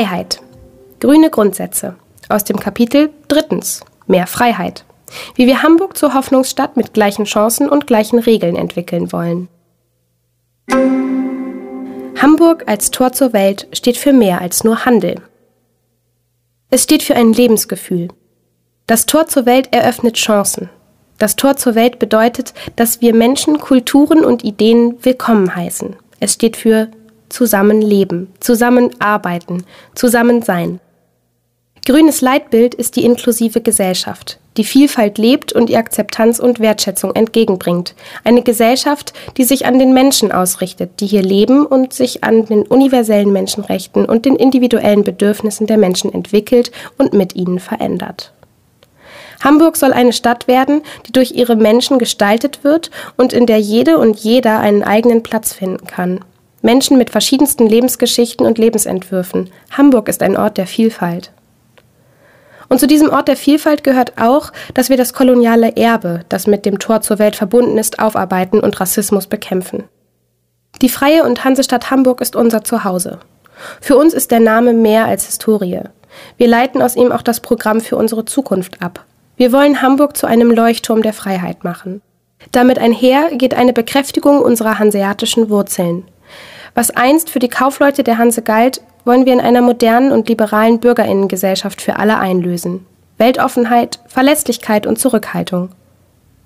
Freiheit. Grüne Grundsätze. Aus dem Kapitel Drittens. Mehr Freiheit. Wie wir Hamburg zur Hoffnungsstadt mit gleichen Chancen und gleichen Regeln entwickeln wollen. Hamburg als Tor zur Welt steht für mehr als nur Handel. Es steht für ein Lebensgefühl. Das Tor zur Welt eröffnet Chancen. Das Tor zur Welt bedeutet, dass wir Menschen, Kulturen und Ideen willkommen heißen. Es steht für Zusammenleben, Zusammenarbeiten, Zusammensein. Grünes Leitbild ist die inklusive Gesellschaft, die Vielfalt lebt und ihr Akzeptanz und Wertschätzung entgegenbringt. Eine Gesellschaft, die sich an den Menschen ausrichtet, die hier leben und sich an den universellen Menschenrechten und den individuellen Bedürfnissen der Menschen entwickelt und mit ihnen verändert. Hamburg soll eine Stadt werden, die durch ihre Menschen gestaltet wird und in der jede und jeder einen eigenen Platz finden kann. Menschen mit verschiedensten Lebensgeschichten und Lebensentwürfen. Hamburg ist ein Ort der Vielfalt. Und zu diesem Ort der Vielfalt gehört auch, dass wir das koloniale Erbe, das mit dem Tor zur Welt verbunden ist, aufarbeiten und Rassismus bekämpfen. Die freie und Hansestadt Hamburg ist unser Zuhause. Für uns ist der Name mehr als Historie. Wir leiten aus ihm auch das Programm für unsere Zukunft ab. Wir wollen Hamburg zu einem Leuchtturm der Freiheit machen. Damit einher geht eine Bekräftigung unserer hanseatischen Wurzeln. Was einst für die Kaufleute der Hanse galt, wollen wir in einer modernen und liberalen Bürgerinnengesellschaft für alle einlösen. Weltoffenheit, Verlässlichkeit und Zurückhaltung.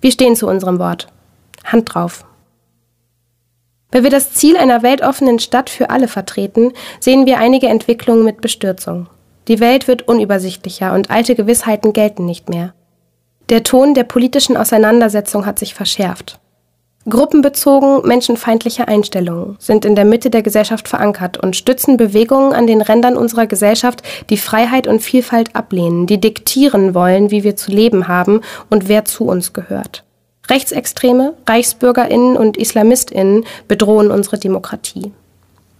Wir stehen zu unserem Wort. Hand drauf. Weil wir das Ziel einer weltoffenen Stadt für alle vertreten, sehen wir einige Entwicklungen mit Bestürzung. Die Welt wird unübersichtlicher und alte Gewissheiten gelten nicht mehr. Der Ton der politischen Auseinandersetzung hat sich verschärft. Gruppenbezogen menschenfeindliche Einstellungen sind in der Mitte der Gesellschaft verankert und stützen Bewegungen an den Rändern unserer Gesellschaft, die Freiheit und Vielfalt ablehnen, die diktieren wollen, wie wir zu leben haben und wer zu uns gehört. Rechtsextreme, Reichsbürgerinnen und Islamistinnen bedrohen unsere Demokratie.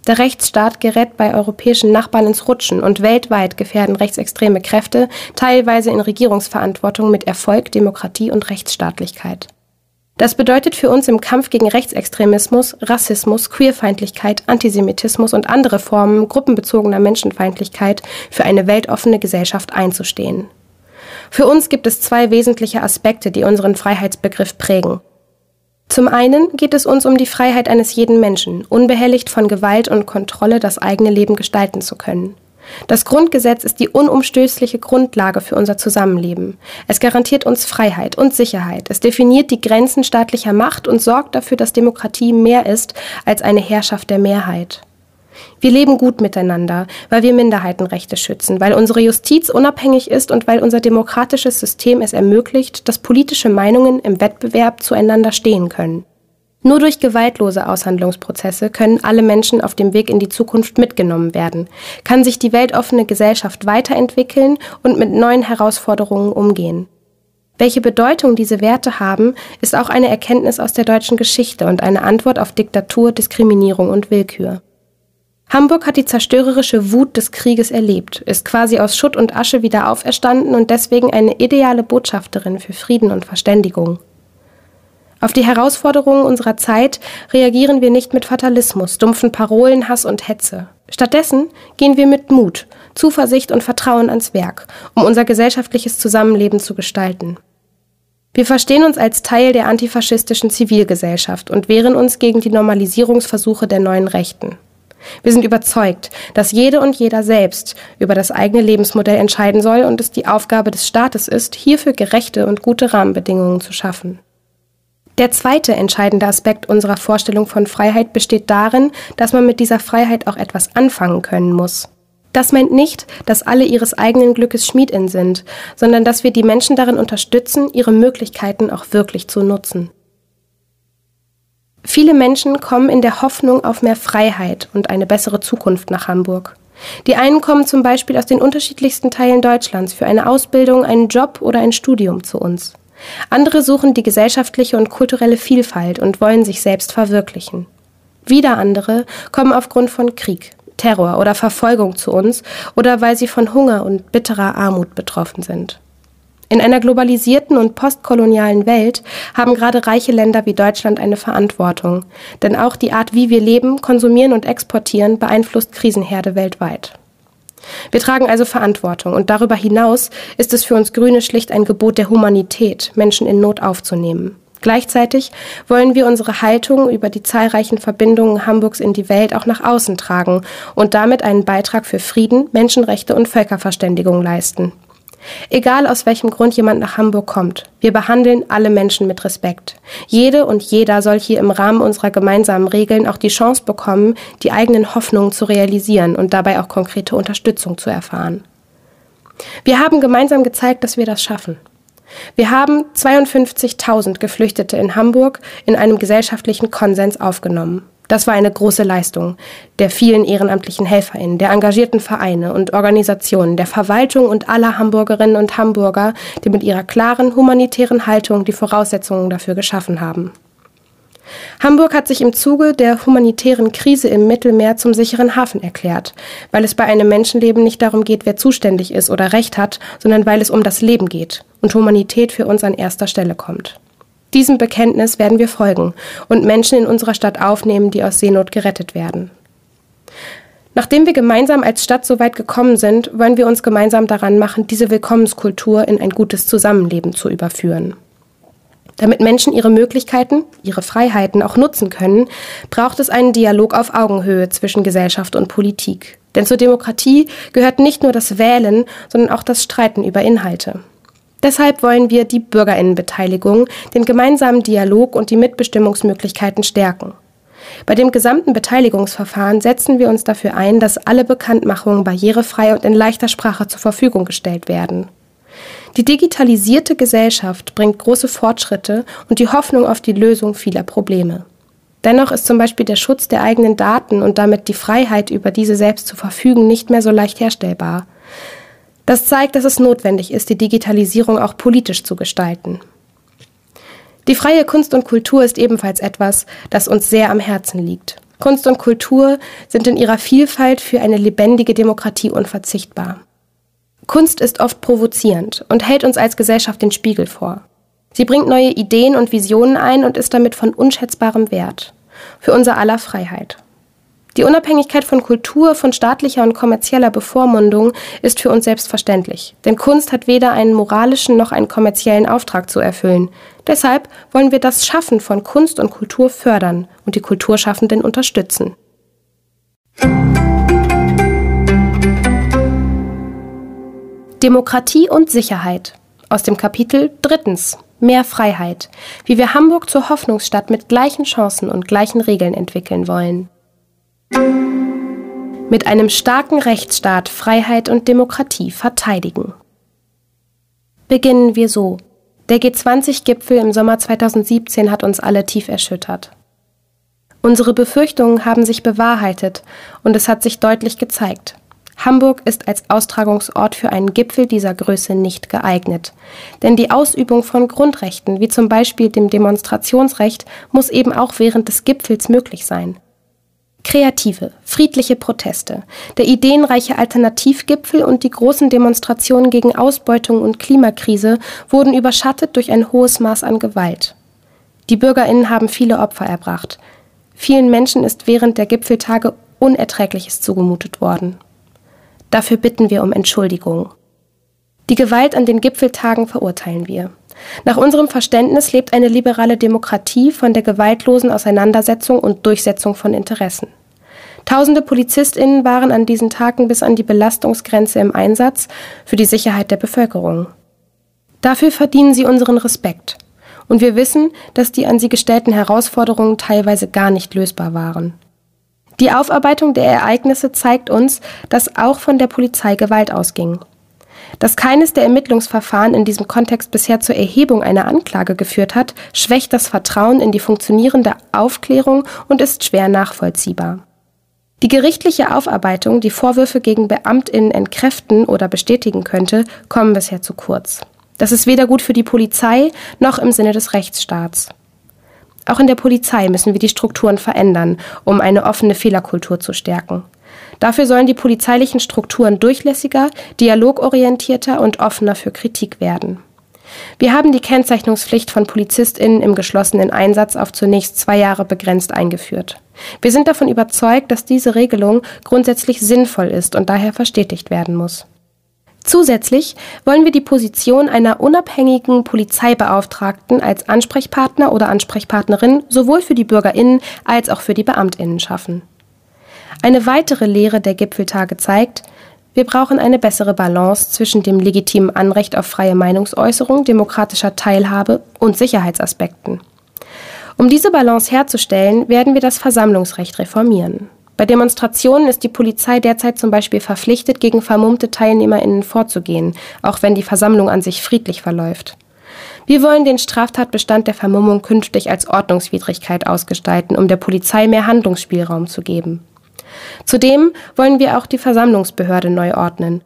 Der Rechtsstaat gerät bei europäischen Nachbarn ins Rutschen und weltweit gefährden rechtsextreme Kräfte, teilweise in Regierungsverantwortung mit Erfolg Demokratie und Rechtsstaatlichkeit. Das bedeutet für uns im Kampf gegen Rechtsextremismus, Rassismus, Queerfeindlichkeit, Antisemitismus und andere Formen gruppenbezogener Menschenfeindlichkeit für eine weltoffene Gesellschaft einzustehen. Für uns gibt es zwei wesentliche Aspekte, die unseren Freiheitsbegriff prägen. Zum einen geht es uns um die Freiheit eines jeden Menschen, unbehelligt von Gewalt und Kontrolle das eigene Leben gestalten zu können. Das Grundgesetz ist die unumstößliche Grundlage für unser Zusammenleben. Es garantiert uns Freiheit und Sicherheit. Es definiert die Grenzen staatlicher Macht und sorgt dafür, dass Demokratie mehr ist als eine Herrschaft der Mehrheit. Wir leben gut miteinander, weil wir Minderheitenrechte schützen, weil unsere Justiz unabhängig ist und weil unser demokratisches System es ermöglicht, dass politische Meinungen im Wettbewerb zueinander stehen können. Nur durch gewaltlose Aushandlungsprozesse können alle Menschen auf dem Weg in die Zukunft mitgenommen werden, kann sich die weltoffene Gesellschaft weiterentwickeln und mit neuen Herausforderungen umgehen. Welche Bedeutung diese Werte haben, ist auch eine Erkenntnis aus der deutschen Geschichte und eine Antwort auf Diktatur, Diskriminierung und Willkür. Hamburg hat die zerstörerische Wut des Krieges erlebt, ist quasi aus Schutt und Asche wieder auferstanden und deswegen eine ideale Botschafterin für Frieden und Verständigung. Auf die Herausforderungen unserer Zeit reagieren wir nicht mit Fatalismus, dumpfen Parolen, Hass und Hetze. Stattdessen gehen wir mit Mut, Zuversicht und Vertrauen ans Werk, um unser gesellschaftliches Zusammenleben zu gestalten. Wir verstehen uns als Teil der antifaschistischen Zivilgesellschaft und wehren uns gegen die Normalisierungsversuche der neuen Rechten. Wir sind überzeugt, dass jede und jeder selbst über das eigene Lebensmodell entscheiden soll und es die Aufgabe des Staates ist, hierfür gerechte und gute Rahmenbedingungen zu schaffen. Der zweite entscheidende Aspekt unserer Vorstellung von Freiheit besteht darin, dass man mit dieser Freiheit auch etwas anfangen können muss. Das meint nicht, dass alle ihres eigenen Glückes Schmiedin sind, sondern dass wir die Menschen darin unterstützen, ihre Möglichkeiten auch wirklich zu nutzen. Viele Menschen kommen in der Hoffnung auf mehr Freiheit und eine bessere Zukunft nach Hamburg. Die einen kommen zum Beispiel aus den unterschiedlichsten Teilen Deutschlands für eine Ausbildung, einen Job oder ein Studium zu uns. Andere suchen die gesellschaftliche und kulturelle Vielfalt und wollen sich selbst verwirklichen. Wieder andere kommen aufgrund von Krieg, Terror oder Verfolgung zu uns oder weil sie von Hunger und bitterer Armut betroffen sind. In einer globalisierten und postkolonialen Welt haben gerade reiche Länder wie Deutschland eine Verantwortung, denn auch die Art, wie wir leben, konsumieren und exportieren, beeinflusst Krisenherde weltweit. Wir tragen also Verantwortung und darüber hinaus ist es für uns Grüne schlicht ein Gebot der Humanität, Menschen in Not aufzunehmen. Gleichzeitig wollen wir unsere Haltung über die zahlreichen Verbindungen Hamburgs in die Welt auch nach außen tragen und damit einen Beitrag für Frieden, Menschenrechte und Völkerverständigung leisten. Egal aus welchem Grund jemand nach Hamburg kommt, wir behandeln alle Menschen mit Respekt. Jede und jeder soll hier im Rahmen unserer gemeinsamen Regeln auch die Chance bekommen, die eigenen Hoffnungen zu realisieren und dabei auch konkrete Unterstützung zu erfahren. Wir haben gemeinsam gezeigt, dass wir das schaffen. Wir haben 52.000 Geflüchtete in Hamburg in einem gesellschaftlichen Konsens aufgenommen. Das war eine große Leistung der vielen ehrenamtlichen HelferInnen, der engagierten Vereine und Organisationen, der Verwaltung und aller Hamburgerinnen und Hamburger, die mit ihrer klaren humanitären Haltung die Voraussetzungen dafür geschaffen haben. Hamburg hat sich im Zuge der humanitären Krise im Mittelmeer zum sicheren Hafen erklärt, weil es bei einem Menschenleben nicht darum geht, wer zuständig ist oder Recht hat, sondern weil es um das Leben geht und Humanität für uns an erster Stelle kommt. Diesem Bekenntnis werden wir folgen und Menschen in unserer Stadt aufnehmen, die aus Seenot gerettet werden. Nachdem wir gemeinsam als Stadt so weit gekommen sind, wollen wir uns gemeinsam daran machen, diese Willkommenskultur in ein gutes Zusammenleben zu überführen. Damit Menschen ihre Möglichkeiten, ihre Freiheiten auch nutzen können, braucht es einen Dialog auf Augenhöhe zwischen Gesellschaft und Politik. Denn zur Demokratie gehört nicht nur das Wählen, sondern auch das Streiten über Inhalte. Deshalb wollen wir die Bürgerinnenbeteiligung, den gemeinsamen Dialog und die Mitbestimmungsmöglichkeiten stärken. Bei dem gesamten Beteiligungsverfahren setzen wir uns dafür ein, dass alle Bekanntmachungen barrierefrei und in leichter Sprache zur Verfügung gestellt werden. Die digitalisierte Gesellschaft bringt große Fortschritte und die Hoffnung auf die Lösung vieler Probleme. Dennoch ist zum Beispiel der Schutz der eigenen Daten und damit die Freiheit, über diese selbst zu verfügen, nicht mehr so leicht herstellbar. Das zeigt, dass es notwendig ist, die Digitalisierung auch politisch zu gestalten. Die freie Kunst und Kultur ist ebenfalls etwas, das uns sehr am Herzen liegt. Kunst und Kultur sind in ihrer Vielfalt für eine lebendige Demokratie unverzichtbar. Kunst ist oft provozierend und hält uns als Gesellschaft den Spiegel vor. Sie bringt neue Ideen und Visionen ein und ist damit von unschätzbarem Wert für unser aller Freiheit. Die Unabhängigkeit von Kultur, von staatlicher und kommerzieller Bevormundung ist für uns selbstverständlich. Denn Kunst hat weder einen moralischen noch einen kommerziellen Auftrag zu erfüllen. Deshalb wollen wir das Schaffen von Kunst und Kultur fördern und die Kulturschaffenden unterstützen. Demokratie und Sicherheit aus dem Kapitel Drittens Mehr Freiheit, wie wir Hamburg zur Hoffnungsstadt mit gleichen Chancen und gleichen Regeln entwickeln wollen. Mit einem starken Rechtsstaat Freiheit und Demokratie verteidigen. Beginnen wir so. Der G20-Gipfel im Sommer 2017 hat uns alle tief erschüttert. Unsere Befürchtungen haben sich bewahrheitet und es hat sich deutlich gezeigt. Hamburg ist als Austragungsort für einen Gipfel dieser Größe nicht geeignet. Denn die Ausübung von Grundrechten, wie zum Beispiel dem Demonstrationsrecht, muss eben auch während des Gipfels möglich sein. Kreative, friedliche Proteste, der ideenreiche Alternativgipfel und die großen Demonstrationen gegen Ausbeutung und Klimakrise wurden überschattet durch ein hohes Maß an Gewalt. Die Bürgerinnen haben viele Opfer erbracht. Vielen Menschen ist während der Gipfeltage Unerträgliches zugemutet worden. Dafür bitten wir um Entschuldigung. Die Gewalt an den Gipfeltagen verurteilen wir. Nach unserem Verständnis lebt eine liberale Demokratie von der gewaltlosen Auseinandersetzung und Durchsetzung von Interessen. Tausende Polizistinnen waren an diesen Tagen bis an die Belastungsgrenze im Einsatz für die Sicherheit der Bevölkerung. Dafür verdienen sie unseren Respekt. Und wir wissen, dass die an sie gestellten Herausforderungen teilweise gar nicht lösbar waren. Die Aufarbeitung der Ereignisse zeigt uns, dass auch von der Polizei Gewalt ausging. Dass keines der Ermittlungsverfahren in diesem Kontext bisher zur Erhebung einer Anklage geführt hat, schwächt das Vertrauen in die funktionierende Aufklärung und ist schwer nachvollziehbar. Die gerichtliche Aufarbeitung, die Vorwürfe gegen Beamtinnen entkräften oder bestätigen könnte, kommen bisher zu kurz. Das ist weder gut für die Polizei noch im Sinne des Rechtsstaats. Auch in der Polizei müssen wir die Strukturen verändern, um eine offene Fehlerkultur zu stärken. Dafür sollen die polizeilichen Strukturen durchlässiger, dialogorientierter und offener für Kritik werden. Wir haben die Kennzeichnungspflicht von PolizistInnen im geschlossenen Einsatz auf zunächst zwei Jahre begrenzt eingeführt. Wir sind davon überzeugt, dass diese Regelung grundsätzlich sinnvoll ist und daher verstetigt werden muss. Zusätzlich wollen wir die Position einer unabhängigen Polizeibeauftragten als Ansprechpartner oder Ansprechpartnerin sowohl für die Bürgerinnen als auch für die Beamtinnen schaffen. Eine weitere Lehre der Gipfeltage zeigt, wir brauchen eine bessere Balance zwischen dem legitimen Anrecht auf freie Meinungsäußerung, demokratischer Teilhabe und Sicherheitsaspekten. Um diese Balance herzustellen, werden wir das Versammlungsrecht reformieren. Bei Demonstrationen ist die Polizei derzeit zum Beispiel verpflichtet, gegen vermummte TeilnehmerInnen vorzugehen, auch wenn die Versammlung an sich friedlich verläuft. Wir wollen den Straftatbestand der Vermummung künftig als Ordnungswidrigkeit ausgestalten, um der Polizei mehr Handlungsspielraum zu geben. Zudem wollen wir auch die Versammlungsbehörde neu ordnen.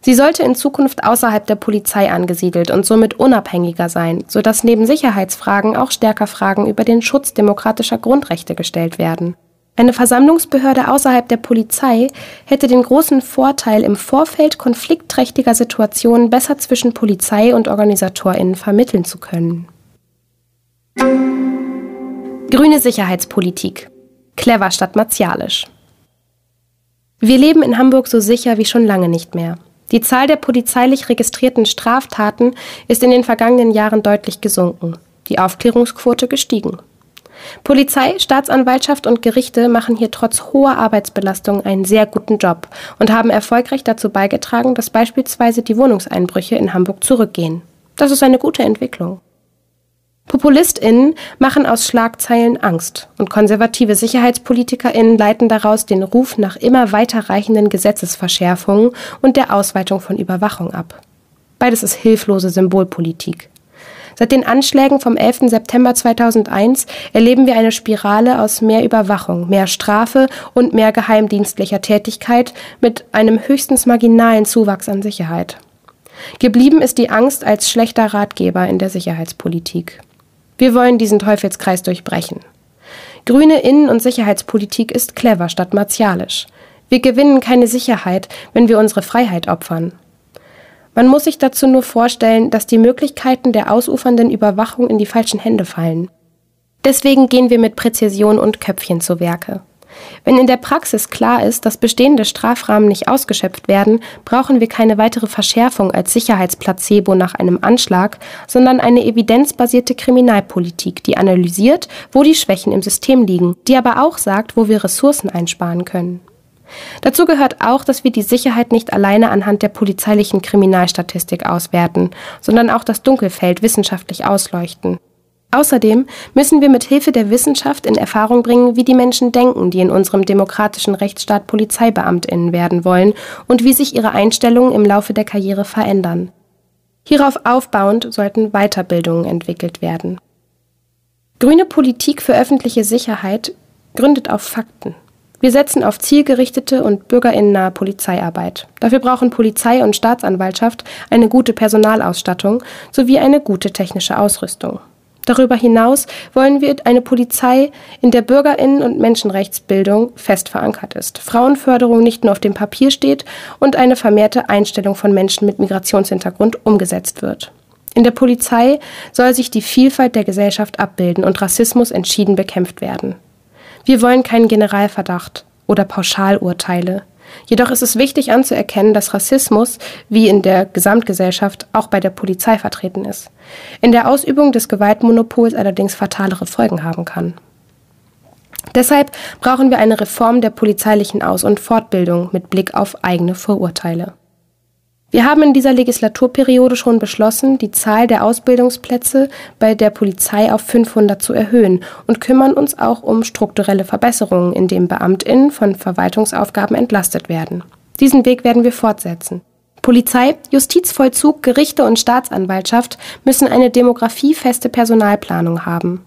Sie sollte in Zukunft außerhalb der Polizei angesiedelt und somit unabhängiger sein, sodass neben Sicherheitsfragen auch stärker Fragen über den Schutz demokratischer Grundrechte gestellt werden. Eine Versammlungsbehörde außerhalb der Polizei hätte den großen Vorteil, im Vorfeld konfliktträchtiger Situationen besser zwischen Polizei und Organisatorinnen vermitteln zu können. Grüne Sicherheitspolitik. Clever statt martialisch. Wir leben in Hamburg so sicher wie schon lange nicht mehr. Die Zahl der polizeilich registrierten Straftaten ist in den vergangenen Jahren deutlich gesunken, die Aufklärungsquote gestiegen. Polizei, Staatsanwaltschaft und Gerichte machen hier trotz hoher Arbeitsbelastung einen sehr guten Job und haben erfolgreich dazu beigetragen, dass beispielsweise die Wohnungseinbrüche in Hamburg zurückgehen. Das ist eine gute Entwicklung. PopulistInnen machen aus Schlagzeilen Angst und konservative SicherheitspolitikerInnen leiten daraus den Ruf nach immer weiterreichenden Gesetzesverschärfungen und der Ausweitung von Überwachung ab. Beides ist hilflose Symbolpolitik. Seit den Anschlägen vom 11. September 2001 erleben wir eine Spirale aus mehr Überwachung, mehr Strafe und mehr geheimdienstlicher Tätigkeit mit einem höchstens marginalen Zuwachs an Sicherheit. Geblieben ist die Angst als schlechter Ratgeber in der Sicherheitspolitik. Wir wollen diesen Teufelskreis durchbrechen. Grüne Innen- und Sicherheitspolitik ist clever statt martialisch. Wir gewinnen keine Sicherheit, wenn wir unsere Freiheit opfern. Man muss sich dazu nur vorstellen, dass die Möglichkeiten der ausufernden Überwachung in die falschen Hände fallen. Deswegen gehen wir mit Präzision und Köpfchen zu Werke. Wenn in der Praxis klar ist, dass bestehende Strafrahmen nicht ausgeschöpft werden, brauchen wir keine weitere Verschärfung als Sicherheitsplacebo nach einem Anschlag, sondern eine evidenzbasierte Kriminalpolitik, die analysiert, wo die Schwächen im System liegen, die aber auch sagt, wo wir Ressourcen einsparen können. Dazu gehört auch, dass wir die Sicherheit nicht alleine anhand der polizeilichen Kriminalstatistik auswerten, sondern auch das Dunkelfeld wissenschaftlich ausleuchten. Außerdem müssen wir mit Hilfe der Wissenschaft in Erfahrung bringen, wie die Menschen denken, die in unserem demokratischen Rechtsstaat Polizeibeamtinnen werden wollen und wie sich ihre Einstellungen im Laufe der Karriere verändern. Hierauf aufbauend sollten Weiterbildungen entwickelt werden. Grüne Politik für öffentliche Sicherheit gründet auf Fakten. Wir setzen auf zielgerichtete und bürgerinnennahe Polizeiarbeit. Dafür brauchen Polizei und Staatsanwaltschaft eine gute Personalausstattung sowie eine gute technische Ausrüstung. Darüber hinaus wollen wir eine Polizei, in der Bürgerinnen und Menschenrechtsbildung fest verankert ist, Frauenförderung nicht nur auf dem Papier steht und eine vermehrte Einstellung von Menschen mit Migrationshintergrund umgesetzt wird. In der Polizei soll sich die Vielfalt der Gesellschaft abbilden und Rassismus entschieden bekämpft werden. Wir wollen keinen Generalverdacht oder Pauschalurteile. Jedoch ist es wichtig anzuerkennen, dass Rassismus, wie in der Gesamtgesellschaft, auch bei der Polizei vertreten ist. In der Ausübung des Gewaltmonopols allerdings fatalere Folgen haben kann. Deshalb brauchen wir eine Reform der polizeilichen Aus- und Fortbildung mit Blick auf eigene Vorurteile. Wir haben in dieser Legislaturperiode schon beschlossen, die Zahl der Ausbildungsplätze bei der Polizei auf 500 zu erhöhen und kümmern uns auch um strukturelle Verbesserungen, indem Beamtinnen von Verwaltungsaufgaben entlastet werden. Diesen Weg werden wir fortsetzen. Polizei, Justizvollzug, Gerichte und Staatsanwaltschaft müssen eine demografiefeste Personalplanung haben.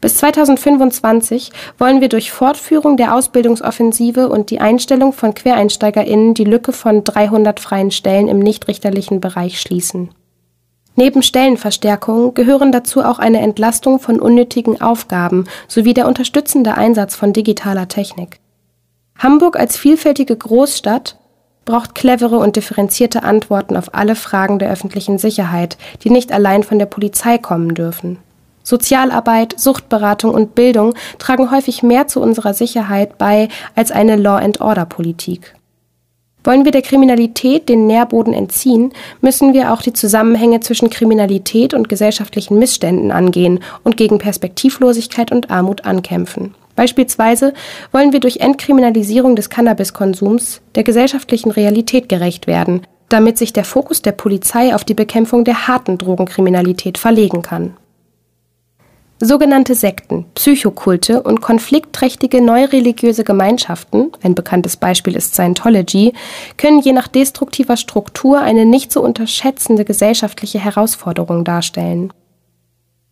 Bis 2025 wollen wir durch Fortführung der Ausbildungsoffensive und die Einstellung von QuereinsteigerInnen die Lücke von 300 freien Stellen im nichtrichterlichen Bereich schließen. Neben Stellenverstärkungen gehören dazu auch eine Entlastung von unnötigen Aufgaben sowie der unterstützende Einsatz von digitaler Technik. Hamburg als vielfältige Großstadt braucht clevere und differenzierte Antworten auf alle Fragen der öffentlichen Sicherheit, die nicht allein von der Polizei kommen dürfen. Sozialarbeit, Suchtberatung und Bildung tragen häufig mehr zu unserer Sicherheit bei als eine Law-and-Order-Politik. Wollen wir der Kriminalität den Nährboden entziehen, müssen wir auch die Zusammenhänge zwischen Kriminalität und gesellschaftlichen Missständen angehen und gegen Perspektivlosigkeit und Armut ankämpfen. Beispielsweise wollen wir durch Entkriminalisierung des Cannabiskonsums der gesellschaftlichen Realität gerecht werden, damit sich der Fokus der Polizei auf die Bekämpfung der harten Drogenkriminalität verlegen kann. Sogenannte Sekten, Psychokulte und konfliktträchtige neureligiöse Gemeinschaften, ein bekanntes Beispiel ist Scientology, können je nach destruktiver Struktur eine nicht zu unterschätzende gesellschaftliche Herausforderung darstellen.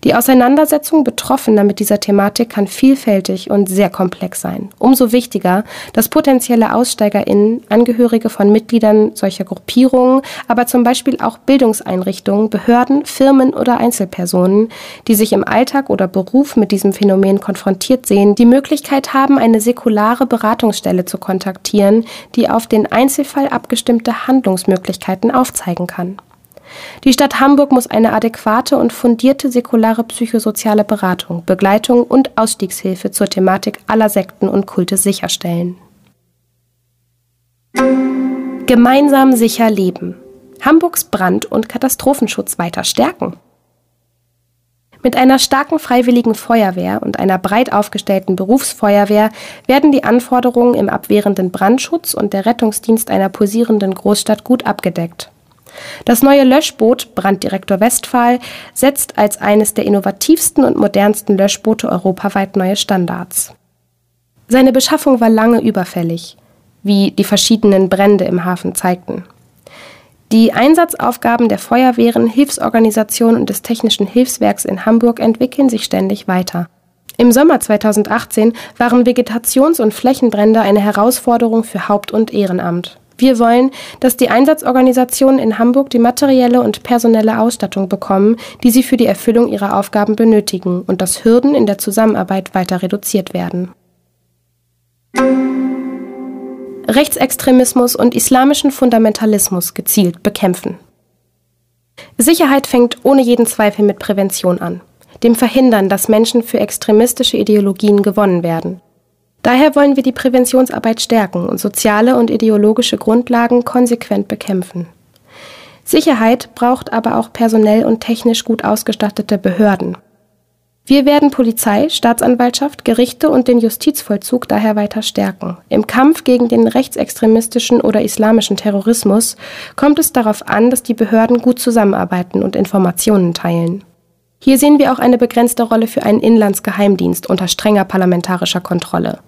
Die Auseinandersetzung Betroffener mit dieser Thematik kann vielfältig und sehr komplex sein. Umso wichtiger, dass potenzielle AussteigerInnen, Angehörige von Mitgliedern solcher Gruppierungen, aber zum Beispiel auch Bildungseinrichtungen, Behörden, Firmen oder Einzelpersonen, die sich im Alltag oder Beruf mit diesem Phänomen konfrontiert sehen, die Möglichkeit haben, eine säkulare Beratungsstelle zu kontaktieren, die auf den Einzelfall abgestimmte Handlungsmöglichkeiten aufzeigen kann. Die Stadt Hamburg muss eine adäquate und fundierte säkulare psychosoziale Beratung, Begleitung und Ausstiegshilfe zur Thematik aller Sekten und Kulte sicherstellen. Gemeinsam sicher leben. Hamburgs Brand- und Katastrophenschutz weiter stärken. Mit einer starken freiwilligen Feuerwehr und einer breit aufgestellten Berufsfeuerwehr werden die Anforderungen im abwehrenden Brandschutz und der Rettungsdienst einer pulsierenden Großstadt gut abgedeckt. Das neue Löschboot Branddirektor Westphal setzt als eines der innovativsten und modernsten Löschboote europaweit neue Standards. Seine Beschaffung war lange überfällig, wie die verschiedenen Brände im Hafen zeigten. Die Einsatzaufgaben der Feuerwehren, Hilfsorganisationen und des Technischen Hilfswerks in Hamburg entwickeln sich ständig weiter. Im Sommer 2018 waren Vegetations- und Flächenbrände eine Herausforderung für Haupt- und Ehrenamt. Wir wollen, dass die Einsatzorganisationen in Hamburg die materielle und personelle Ausstattung bekommen, die sie für die Erfüllung ihrer Aufgaben benötigen und dass Hürden in der Zusammenarbeit weiter reduziert werden. Rechtsextremismus und islamischen Fundamentalismus gezielt bekämpfen. Sicherheit fängt ohne jeden Zweifel mit Prävention an, dem Verhindern, dass Menschen für extremistische Ideologien gewonnen werden. Daher wollen wir die Präventionsarbeit stärken und soziale und ideologische Grundlagen konsequent bekämpfen. Sicherheit braucht aber auch personell und technisch gut ausgestattete Behörden. Wir werden Polizei, Staatsanwaltschaft, Gerichte und den Justizvollzug daher weiter stärken. Im Kampf gegen den rechtsextremistischen oder islamischen Terrorismus kommt es darauf an, dass die Behörden gut zusammenarbeiten und Informationen teilen. Hier sehen wir auch eine begrenzte Rolle für einen Inlandsgeheimdienst unter strenger parlamentarischer Kontrolle.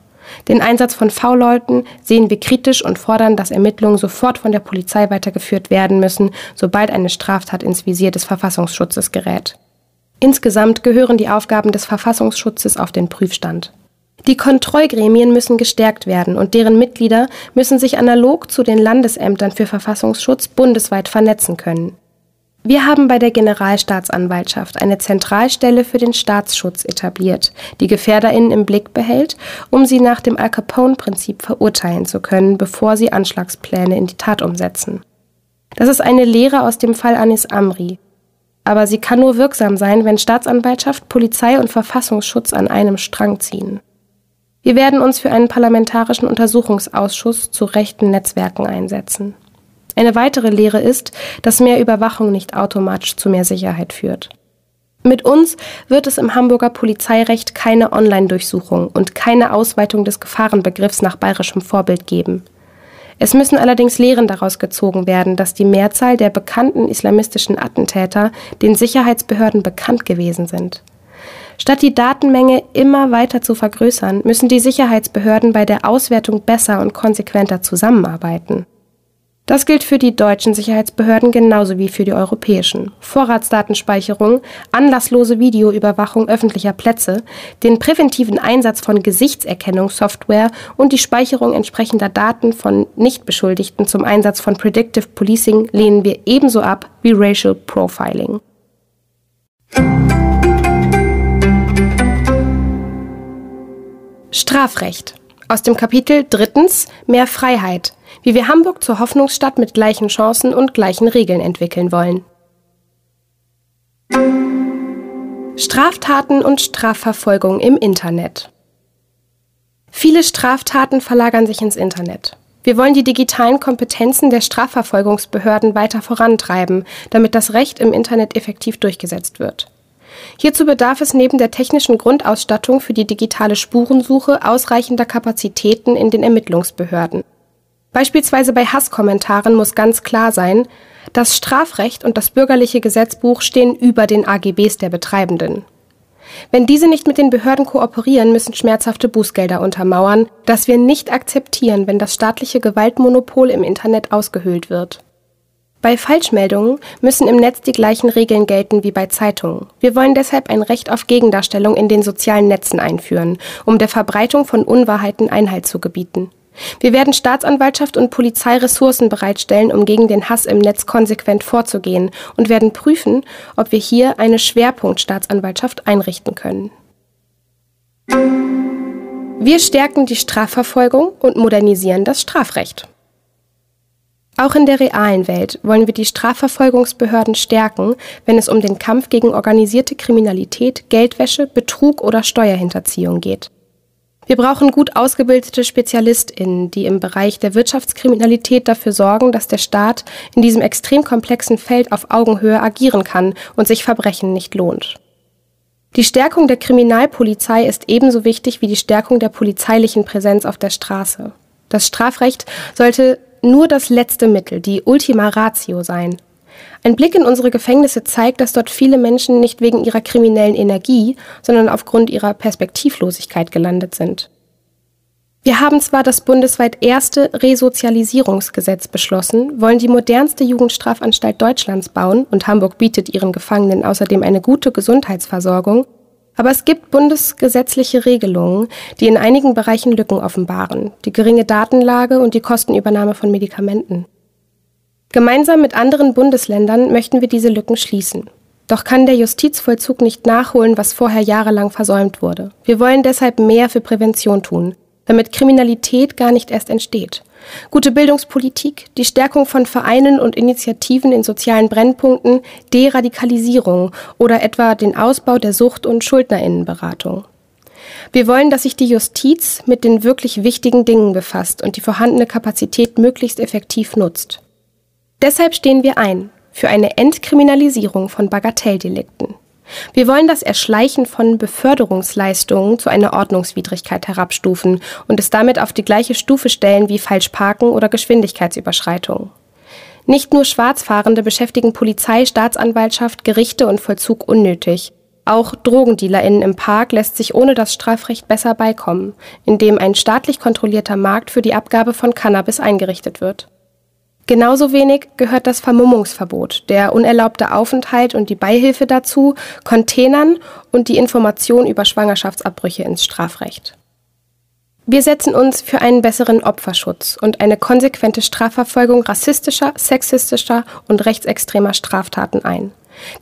Den Einsatz von V-Leuten sehen wir kritisch und fordern, dass Ermittlungen sofort von der Polizei weitergeführt werden müssen, sobald eine Straftat ins Visier des Verfassungsschutzes gerät. Insgesamt gehören die Aufgaben des Verfassungsschutzes auf den Prüfstand. Die Kontrollgremien müssen gestärkt werden und deren Mitglieder müssen sich analog zu den Landesämtern für Verfassungsschutz bundesweit vernetzen können. Wir haben bei der Generalstaatsanwaltschaft eine Zentralstelle für den Staatsschutz etabliert, die GefährderInnen im Blick behält, um sie nach dem Al Capone-Prinzip verurteilen zu können, bevor sie Anschlagspläne in die Tat umsetzen. Das ist eine Lehre aus dem Fall Anis Amri. Aber sie kann nur wirksam sein, wenn Staatsanwaltschaft, Polizei und Verfassungsschutz an einem Strang ziehen. Wir werden uns für einen parlamentarischen Untersuchungsausschuss zu rechten Netzwerken einsetzen. Eine weitere Lehre ist, dass mehr Überwachung nicht automatisch zu mehr Sicherheit führt. Mit uns wird es im Hamburger Polizeirecht keine Online-Durchsuchung und keine Ausweitung des Gefahrenbegriffs nach bayerischem Vorbild geben. Es müssen allerdings Lehren daraus gezogen werden, dass die Mehrzahl der bekannten islamistischen Attentäter den Sicherheitsbehörden bekannt gewesen sind. Statt die Datenmenge immer weiter zu vergrößern, müssen die Sicherheitsbehörden bei der Auswertung besser und konsequenter zusammenarbeiten. Das gilt für die deutschen Sicherheitsbehörden genauso wie für die europäischen. Vorratsdatenspeicherung, anlasslose Videoüberwachung öffentlicher Plätze, den präventiven Einsatz von Gesichtserkennungssoftware und die Speicherung entsprechender Daten von Nichtbeschuldigten zum Einsatz von Predictive Policing lehnen wir ebenso ab wie Racial Profiling. Strafrecht aus dem Kapitel drittens Mehr Freiheit Wie wir Hamburg zur Hoffnungsstadt mit gleichen Chancen und gleichen Regeln entwickeln wollen. Straftaten und Strafverfolgung im Internet. Viele Straftaten verlagern sich ins Internet. Wir wollen die digitalen Kompetenzen der Strafverfolgungsbehörden weiter vorantreiben, damit das Recht im Internet effektiv durchgesetzt wird. Hierzu bedarf es neben der technischen Grundausstattung für die digitale Spurensuche ausreichender Kapazitäten in den Ermittlungsbehörden. Beispielsweise bei Hasskommentaren muss ganz klar sein, das Strafrecht und das bürgerliche Gesetzbuch stehen über den AGBs der Betreibenden. Wenn diese nicht mit den Behörden kooperieren, müssen schmerzhafte Bußgelder untermauern, dass wir nicht akzeptieren, wenn das staatliche Gewaltmonopol im Internet ausgehöhlt wird. Bei Falschmeldungen müssen im Netz die gleichen Regeln gelten wie bei Zeitungen. Wir wollen deshalb ein Recht auf Gegendarstellung in den sozialen Netzen einführen, um der Verbreitung von Unwahrheiten Einhalt zu gebieten. Wir werden Staatsanwaltschaft und Polizei Ressourcen bereitstellen, um gegen den Hass im Netz konsequent vorzugehen und werden prüfen, ob wir hier eine Schwerpunktstaatsanwaltschaft einrichten können. Wir stärken die Strafverfolgung und modernisieren das Strafrecht. Auch in der realen Welt wollen wir die Strafverfolgungsbehörden stärken, wenn es um den Kampf gegen organisierte Kriminalität, Geldwäsche, Betrug oder Steuerhinterziehung geht. Wir brauchen gut ausgebildete SpezialistInnen, die im Bereich der Wirtschaftskriminalität dafür sorgen, dass der Staat in diesem extrem komplexen Feld auf Augenhöhe agieren kann und sich Verbrechen nicht lohnt. Die Stärkung der Kriminalpolizei ist ebenso wichtig wie die Stärkung der polizeilichen Präsenz auf der Straße. Das Strafrecht sollte nur das letzte Mittel, die Ultima Ratio sein. Ein Blick in unsere Gefängnisse zeigt, dass dort viele Menschen nicht wegen ihrer kriminellen Energie, sondern aufgrund ihrer Perspektivlosigkeit gelandet sind. Wir haben zwar das bundesweit erste Resozialisierungsgesetz beschlossen, wollen die modernste Jugendstrafanstalt Deutschlands bauen und Hamburg bietet ihren Gefangenen außerdem eine gute Gesundheitsversorgung, aber es gibt bundesgesetzliche Regelungen, die in einigen Bereichen Lücken offenbaren, die geringe Datenlage und die Kostenübernahme von Medikamenten. Gemeinsam mit anderen Bundesländern möchten wir diese Lücken schließen. Doch kann der Justizvollzug nicht nachholen, was vorher jahrelang versäumt wurde. Wir wollen deshalb mehr für Prävention tun, damit Kriminalität gar nicht erst entsteht. Gute Bildungspolitik, die Stärkung von Vereinen und Initiativen in sozialen Brennpunkten, Deradikalisierung oder etwa den Ausbau der Sucht- und Schuldnerinnenberatung. Wir wollen, dass sich die Justiz mit den wirklich wichtigen Dingen befasst und die vorhandene Kapazität möglichst effektiv nutzt. Deshalb stehen wir ein für eine Entkriminalisierung von Bagatelldelikten. Wir wollen das Erschleichen von Beförderungsleistungen zu einer Ordnungswidrigkeit herabstufen und es damit auf die gleiche Stufe stellen wie Falschparken oder Geschwindigkeitsüberschreitungen. Nicht nur Schwarzfahrende beschäftigen Polizei, Staatsanwaltschaft, Gerichte und Vollzug unnötig. Auch DrogendealerInnen im Park lässt sich ohne das Strafrecht besser beikommen, indem ein staatlich kontrollierter Markt für die Abgabe von Cannabis eingerichtet wird. Genauso wenig gehört das Vermummungsverbot, der unerlaubte Aufenthalt und die Beihilfe dazu, Containern und die Information über Schwangerschaftsabbrüche ins Strafrecht. Wir setzen uns für einen besseren Opferschutz und eine konsequente Strafverfolgung rassistischer, sexistischer und rechtsextremer Straftaten ein.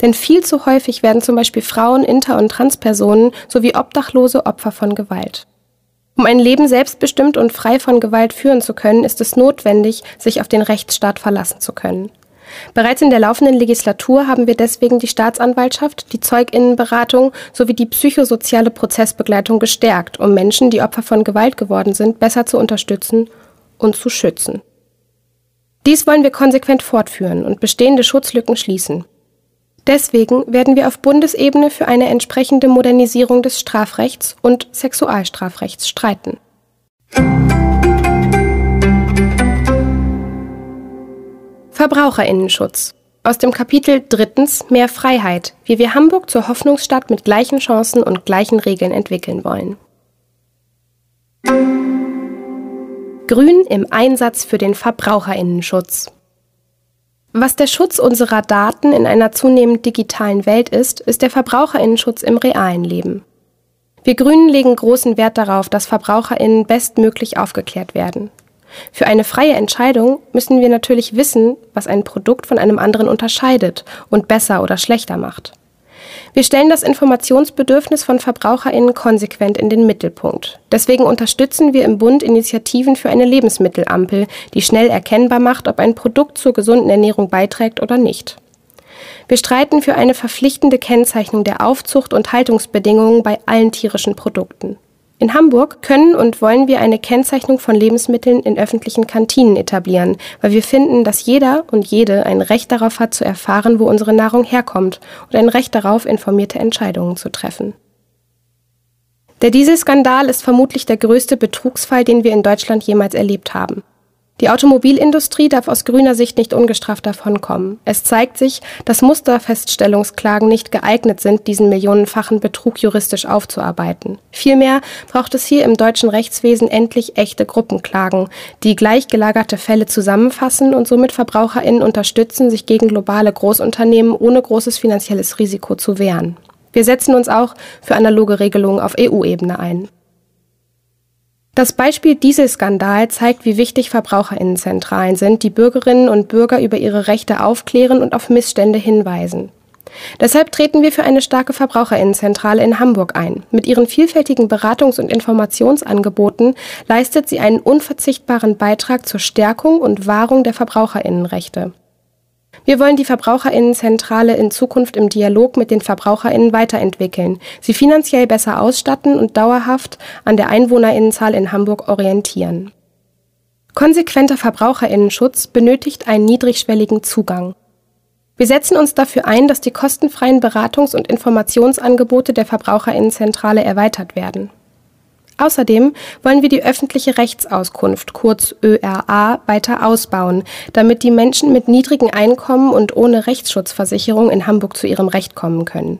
Denn viel zu häufig werden zum Beispiel Frauen, Inter- und Transpersonen sowie Obdachlose Opfer von Gewalt. Um ein Leben selbstbestimmt und frei von Gewalt führen zu können, ist es notwendig, sich auf den Rechtsstaat verlassen zu können. Bereits in der laufenden Legislatur haben wir deswegen die Staatsanwaltschaft, die Zeuginnenberatung sowie die psychosoziale Prozessbegleitung gestärkt, um Menschen, die Opfer von Gewalt geworden sind, besser zu unterstützen und zu schützen. Dies wollen wir konsequent fortführen und bestehende Schutzlücken schließen. Deswegen werden wir auf Bundesebene für eine entsprechende Modernisierung des Strafrechts und Sexualstrafrechts streiten. Verbraucherinnenschutz aus dem Kapitel Drittens Mehr Freiheit, wie wir Hamburg zur Hoffnungsstadt mit gleichen Chancen und gleichen Regeln entwickeln wollen. Grün im Einsatz für den Verbraucherinnenschutz. Was der Schutz unserer Daten in einer zunehmend digitalen Welt ist, ist der Verbraucherinnenschutz im realen Leben. Wir Grünen legen großen Wert darauf, dass Verbraucherinnen bestmöglich aufgeklärt werden. Für eine freie Entscheidung müssen wir natürlich wissen, was ein Produkt von einem anderen unterscheidet und besser oder schlechter macht. Wir stellen das Informationsbedürfnis von Verbraucherinnen konsequent in den Mittelpunkt. Deswegen unterstützen wir im Bund Initiativen für eine Lebensmittelampel, die schnell erkennbar macht, ob ein Produkt zur gesunden Ernährung beiträgt oder nicht. Wir streiten für eine verpflichtende Kennzeichnung der Aufzucht und Haltungsbedingungen bei allen tierischen Produkten. In Hamburg können und wollen wir eine Kennzeichnung von Lebensmitteln in öffentlichen Kantinen etablieren, weil wir finden, dass jeder und jede ein Recht darauf hat zu erfahren, wo unsere Nahrung herkommt und ein Recht darauf, informierte Entscheidungen zu treffen. Der Dieselskandal ist vermutlich der größte Betrugsfall, den wir in Deutschland jemals erlebt haben. Die Automobilindustrie darf aus grüner Sicht nicht ungestraft davonkommen. Es zeigt sich, dass Musterfeststellungsklagen nicht geeignet sind, diesen millionenfachen Betrug juristisch aufzuarbeiten. Vielmehr braucht es hier im deutschen Rechtswesen endlich echte Gruppenklagen, die gleichgelagerte Fälle zusammenfassen und somit VerbraucherInnen unterstützen, sich gegen globale Großunternehmen ohne großes finanzielles Risiko zu wehren. Wir setzen uns auch für analoge Regelungen auf EU-Ebene ein. Das Beispiel Dieselskandal zeigt, wie wichtig Verbraucherinnenzentralen sind, die Bürgerinnen und Bürger über ihre Rechte aufklären und auf Missstände hinweisen. Deshalb treten wir für eine starke Verbraucherinnenzentrale in Hamburg ein. Mit ihren vielfältigen Beratungs- und Informationsangeboten leistet sie einen unverzichtbaren Beitrag zur Stärkung und Wahrung der Verbraucherinnenrechte. Wir wollen die Verbraucherinnenzentrale in Zukunft im Dialog mit den Verbraucherinnen weiterentwickeln, sie finanziell besser ausstatten und dauerhaft an der Einwohnerinnenzahl in Hamburg orientieren. Konsequenter Verbraucherinnenschutz benötigt einen niedrigschwelligen Zugang. Wir setzen uns dafür ein, dass die kostenfreien Beratungs- und Informationsangebote der Verbraucherinnenzentrale erweitert werden. Außerdem wollen wir die öffentliche Rechtsauskunft, kurz ÖRA, weiter ausbauen, damit die Menschen mit niedrigen Einkommen und ohne Rechtsschutzversicherung in Hamburg zu ihrem Recht kommen können.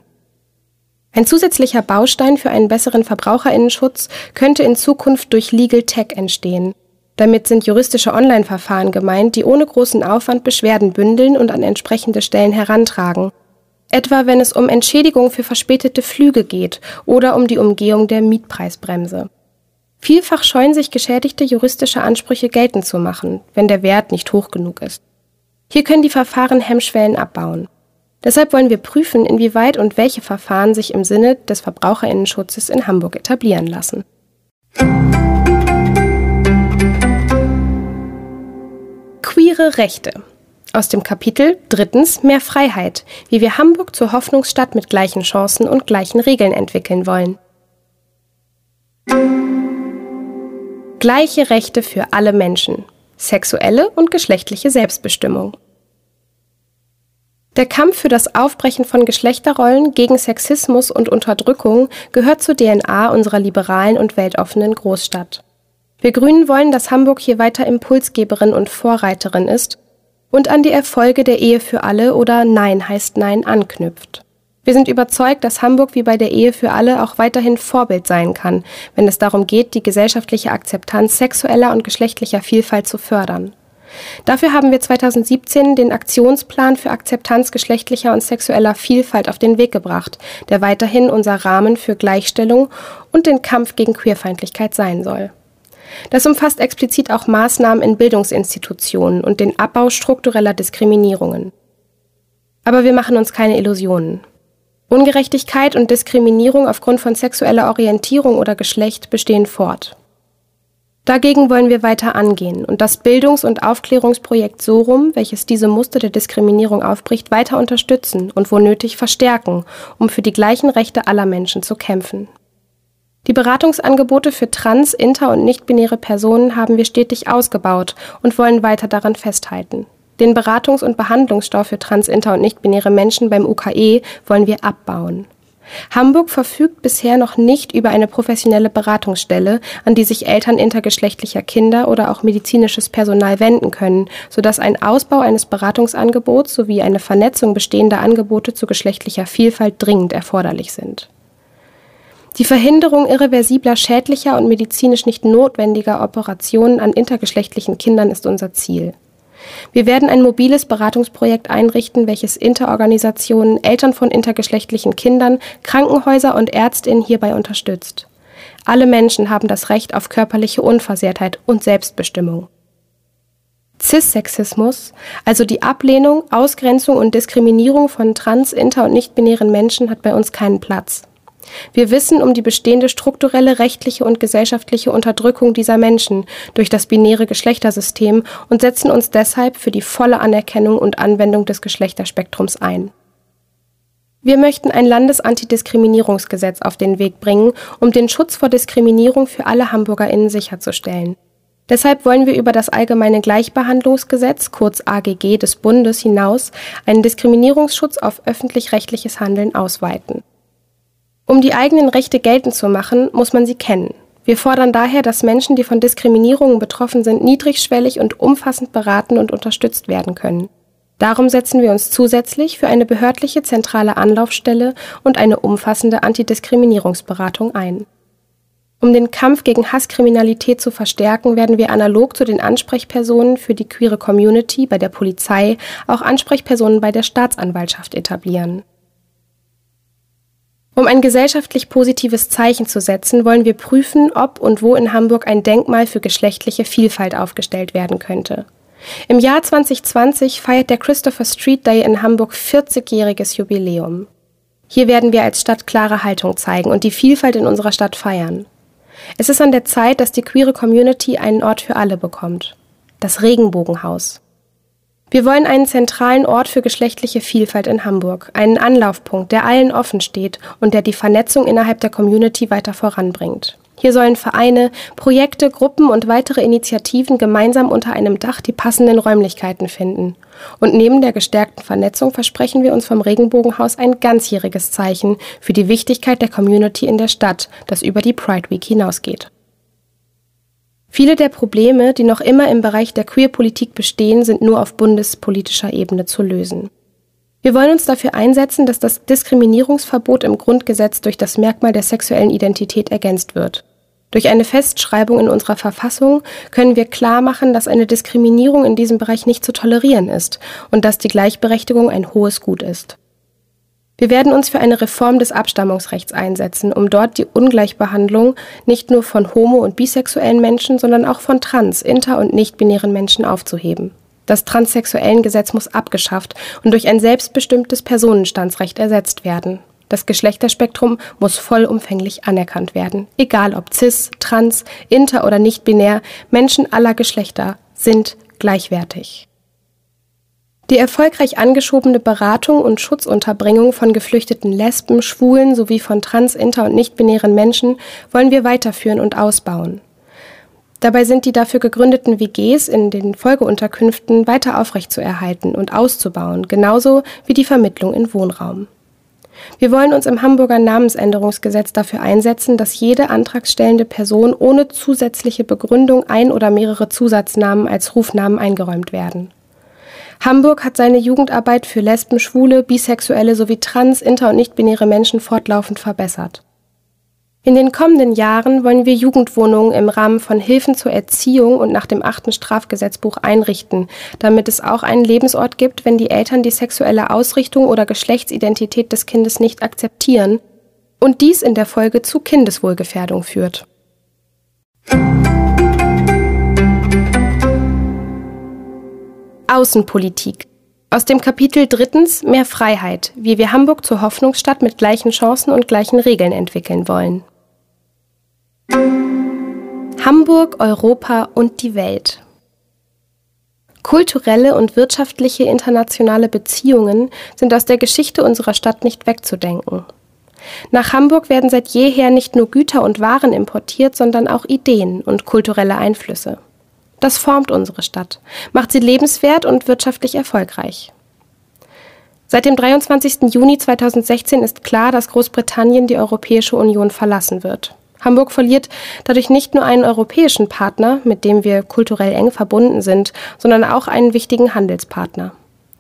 Ein zusätzlicher Baustein für einen besseren Verbraucherinnenschutz könnte in Zukunft durch Legal Tech entstehen. Damit sind juristische Online-Verfahren gemeint, die ohne großen Aufwand Beschwerden bündeln und an entsprechende Stellen herantragen etwa wenn es um Entschädigung für verspätete Flüge geht oder um die Umgehung der Mietpreisbremse. Vielfach scheuen sich Geschädigte juristische Ansprüche geltend zu machen, wenn der Wert nicht hoch genug ist. Hier können die Verfahren Hemmschwellen abbauen. Deshalb wollen wir prüfen, inwieweit und welche Verfahren sich im Sinne des Verbraucherinnenschutzes in Hamburg etablieren lassen. Queere Rechte aus dem Kapitel Drittens Mehr Freiheit, wie wir Hamburg zur Hoffnungsstadt mit gleichen Chancen und gleichen Regeln entwickeln wollen. Gleiche Rechte für alle Menschen. Sexuelle und geschlechtliche Selbstbestimmung. Der Kampf für das Aufbrechen von Geschlechterrollen gegen Sexismus und Unterdrückung gehört zur DNA unserer liberalen und weltoffenen Großstadt. Wir Grünen wollen, dass Hamburg hier weiter Impulsgeberin und Vorreiterin ist und an die Erfolge der Ehe für alle oder Nein heißt Nein anknüpft. Wir sind überzeugt, dass Hamburg wie bei der Ehe für alle auch weiterhin Vorbild sein kann, wenn es darum geht, die gesellschaftliche Akzeptanz sexueller und geschlechtlicher Vielfalt zu fördern. Dafür haben wir 2017 den Aktionsplan für Akzeptanz geschlechtlicher und sexueller Vielfalt auf den Weg gebracht, der weiterhin unser Rahmen für Gleichstellung und den Kampf gegen Queerfeindlichkeit sein soll. Das umfasst explizit auch Maßnahmen in Bildungsinstitutionen und den Abbau struktureller Diskriminierungen. Aber wir machen uns keine Illusionen. Ungerechtigkeit und Diskriminierung aufgrund von sexueller Orientierung oder Geschlecht bestehen fort. Dagegen wollen wir weiter angehen und das Bildungs- und Aufklärungsprojekt Sorum, welches diese Muster der Diskriminierung aufbricht, weiter unterstützen und wo nötig verstärken, um für die gleichen Rechte aller Menschen zu kämpfen. Die Beratungsangebote für trans-, inter- und nichtbinäre Personen haben wir stetig ausgebaut und wollen weiter daran festhalten. Den Beratungs- und Behandlungsstau für trans-, inter- und nichtbinäre Menschen beim UKE wollen wir abbauen. Hamburg verfügt bisher noch nicht über eine professionelle Beratungsstelle, an die sich Eltern intergeschlechtlicher Kinder oder auch medizinisches Personal wenden können, sodass ein Ausbau eines Beratungsangebots sowie eine Vernetzung bestehender Angebote zu geschlechtlicher Vielfalt dringend erforderlich sind. Die Verhinderung irreversibler schädlicher und medizinisch nicht notwendiger Operationen an intergeschlechtlichen Kindern ist unser Ziel. Wir werden ein mobiles Beratungsprojekt einrichten, welches Interorganisationen, Eltern von intergeschlechtlichen Kindern, Krankenhäuser und Ärztinnen hierbei unterstützt. Alle Menschen haben das Recht auf körperliche Unversehrtheit und Selbstbestimmung. Cissexismus, also die Ablehnung, Ausgrenzung und Diskriminierung von trans-, inter- und nicht-binären Menschen, hat bei uns keinen Platz. Wir wissen um die bestehende strukturelle, rechtliche und gesellschaftliche Unterdrückung dieser Menschen durch das binäre Geschlechtersystem und setzen uns deshalb für die volle Anerkennung und Anwendung des Geschlechterspektrums ein. Wir möchten ein Landesantidiskriminierungsgesetz auf den Weg bringen, um den Schutz vor Diskriminierung für alle HamburgerInnen sicherzustellen. Deshalb wollen wir über das Allgemeine Gleichbehandlungsgesetz, kurz AGG des Bundes, hinaus einen Diskriminierungsschutz auf öffentlich-rechtliches Handeln ausweiten. Um die eigenen Rechte geltend zu machen, muss man sie kennen. Wir fordern daher, dass Menschen, die von Diskriminierungen betroffen sind, niedrigschwellig und umfassend beraten und unterstützt werden können. Darum setzen wir uns zusätzlich für eine behördliche zentrale Anlaufstelle und eine umfassende Antidiskriminierungsberatung ein. Um den Kampf gegen Hasskriminalität zu verstärken, werden wir analog zu den Ansprechpersonen für die queere Community bei der Polizei auch Ansprechpersonen bei der Staatsanwaltschaft etablieren. Um ein gesellschaftlich positives Zeichen zu setzen, wollen wir prüfen, ob und wo in Hamburg ein Denkmal für geschlechtliche Vielfalt aufgestellt werden könnte. Im Jahr 2020 feiert der Christopher Street Day in Hamburg 40-jähriges Jubiläum. Hier werden wir als Stadt klare Haltung zeigen und die Vielfalt in unserer Stadt feiern. Es ist an der Zeit, dass die queere Community einen Ort für alle bekommt. Das Regenbogenhaus. Wir wollen einen zentralen Ort für geschlechtliche Vielfalt in Hamburg, einen Anlaufpunkt, der allen offen steht und der die Vernetzung innerhalb der Community weiter voranbringt. Hier sollen Vereine, Projekte, Gruppen und weitere Initiativen gemeinsam unter einem Dach die passenden Räumlichkeiten finden. Und neben der gestärkten Vernetzung versprechen wir uns vom Regenbogenhaus ein ganzjähriges Zeichen für die Wichtigkeit der Community in der Stadt, das über die Pride Week hinausgeht. Viele der Probleme, die noch immer im Bereich der Queerpolitik bestehen, sind nur auf bundespolitischer Ebene zu lösen. Wir wollen uns dafür einsetzen, dass das Diskriminierungsverbot im Grundgesetz durch das Merkmal der sexuellen Identität ergänzt wird. Durch eine Festschreibung in unserer Verfassung können wir klar machen, dass eine Diskriminierung in diesem Bereich nicht zu tolerieren ist und dass die Gleichberechtigung ein hohes Gut ist. Wir werden uns für eine Reform des Abstammungsrechts einsetzen, um dort die Ungleichbehandlung nicht nur von homo- und bisexuellen Menschen, sondern auch von trans-, inter- und nicht-binären Menschen aufzuheben. Das transsexuellen Gesetz muss abgeschafft und durch ein selbstbestimmtes Personenstandsrecht ersetzt werden. Das Geschlechterspektrum muss vollumfänglich anerkannt werden. Egal ob cis, trans, inter oder nicht binär, Menschen aller Geschlechter sind gleichwertig. Die erfolgreich angeschobene Beratung und Schutzunterbringung von geflüchteten Lesben, Schwulen sowie von trans-, inter- und nicht-binären Menschen wollen wir weiterführen und ausbauen. Dabei sind die dafür gegründeten WGs in den Folgeunterkünften weiter aufrechtzuerhalten und auszubauen, genauso wie die Vermittlung in Wohnraum. Wir wollen uns im Hamburger Namensänderungsgesetz dafür einsetzen, dass jede antragstellende Person ohne zusätzliche Begründung ein oder mehrere Zusatznamen als Rufnamen eingeräumt werden. Hamburg hat seine Jugendarbeit für Lesben, Schwule, Bisexuelle sowie trans-, inter- und nicht-binäre Menschen fortlaufend verbessert. In den kommenden Jahren wollen wir Jugendwohnungen im Rahmen von Hilfen zur Erziehung und nach dem achten Strafgesetzbuch einrichten, damit es auch einen Lebensort gibt, wenn die Eltern die sexuelle Ausrichtung oder Geschlechtsidentität des Kindes nicht akzeptieren und dies in der Folge zu Kindeswohlgefährdung führt. Außenpolitik. Aus dem Kapitel drittens Mehr Freiheit, wie wir Hamburg zur Hoffnungsstadt mit gleichen Chancen und gleichen Regeln entwickeln wollen. Hamburg, Europa und die Welt. Kulturelle und wirtschaftliche internationale Beziehungen sind aus der Geschichte unserer Stadt nicht wegzudenken. Nach Hamburg werden seit jeher nicht nur Güter und Waren importiert, sondern auch Ideen und kulturelle Einflüsse. Das formt unsere Stadt, macht sie lebenswert und wirtschaftlich erfolgreich. Seit dem 23. Juni 2016 ist klar, dass Großbritannien die Europäische Union verlassen wird. Hamburg verliert dadurch nicht nur einen europäischen Partner, mit dem wir kulturell eng verbunden sind, sondern auch einen wichtigen Handelspartner.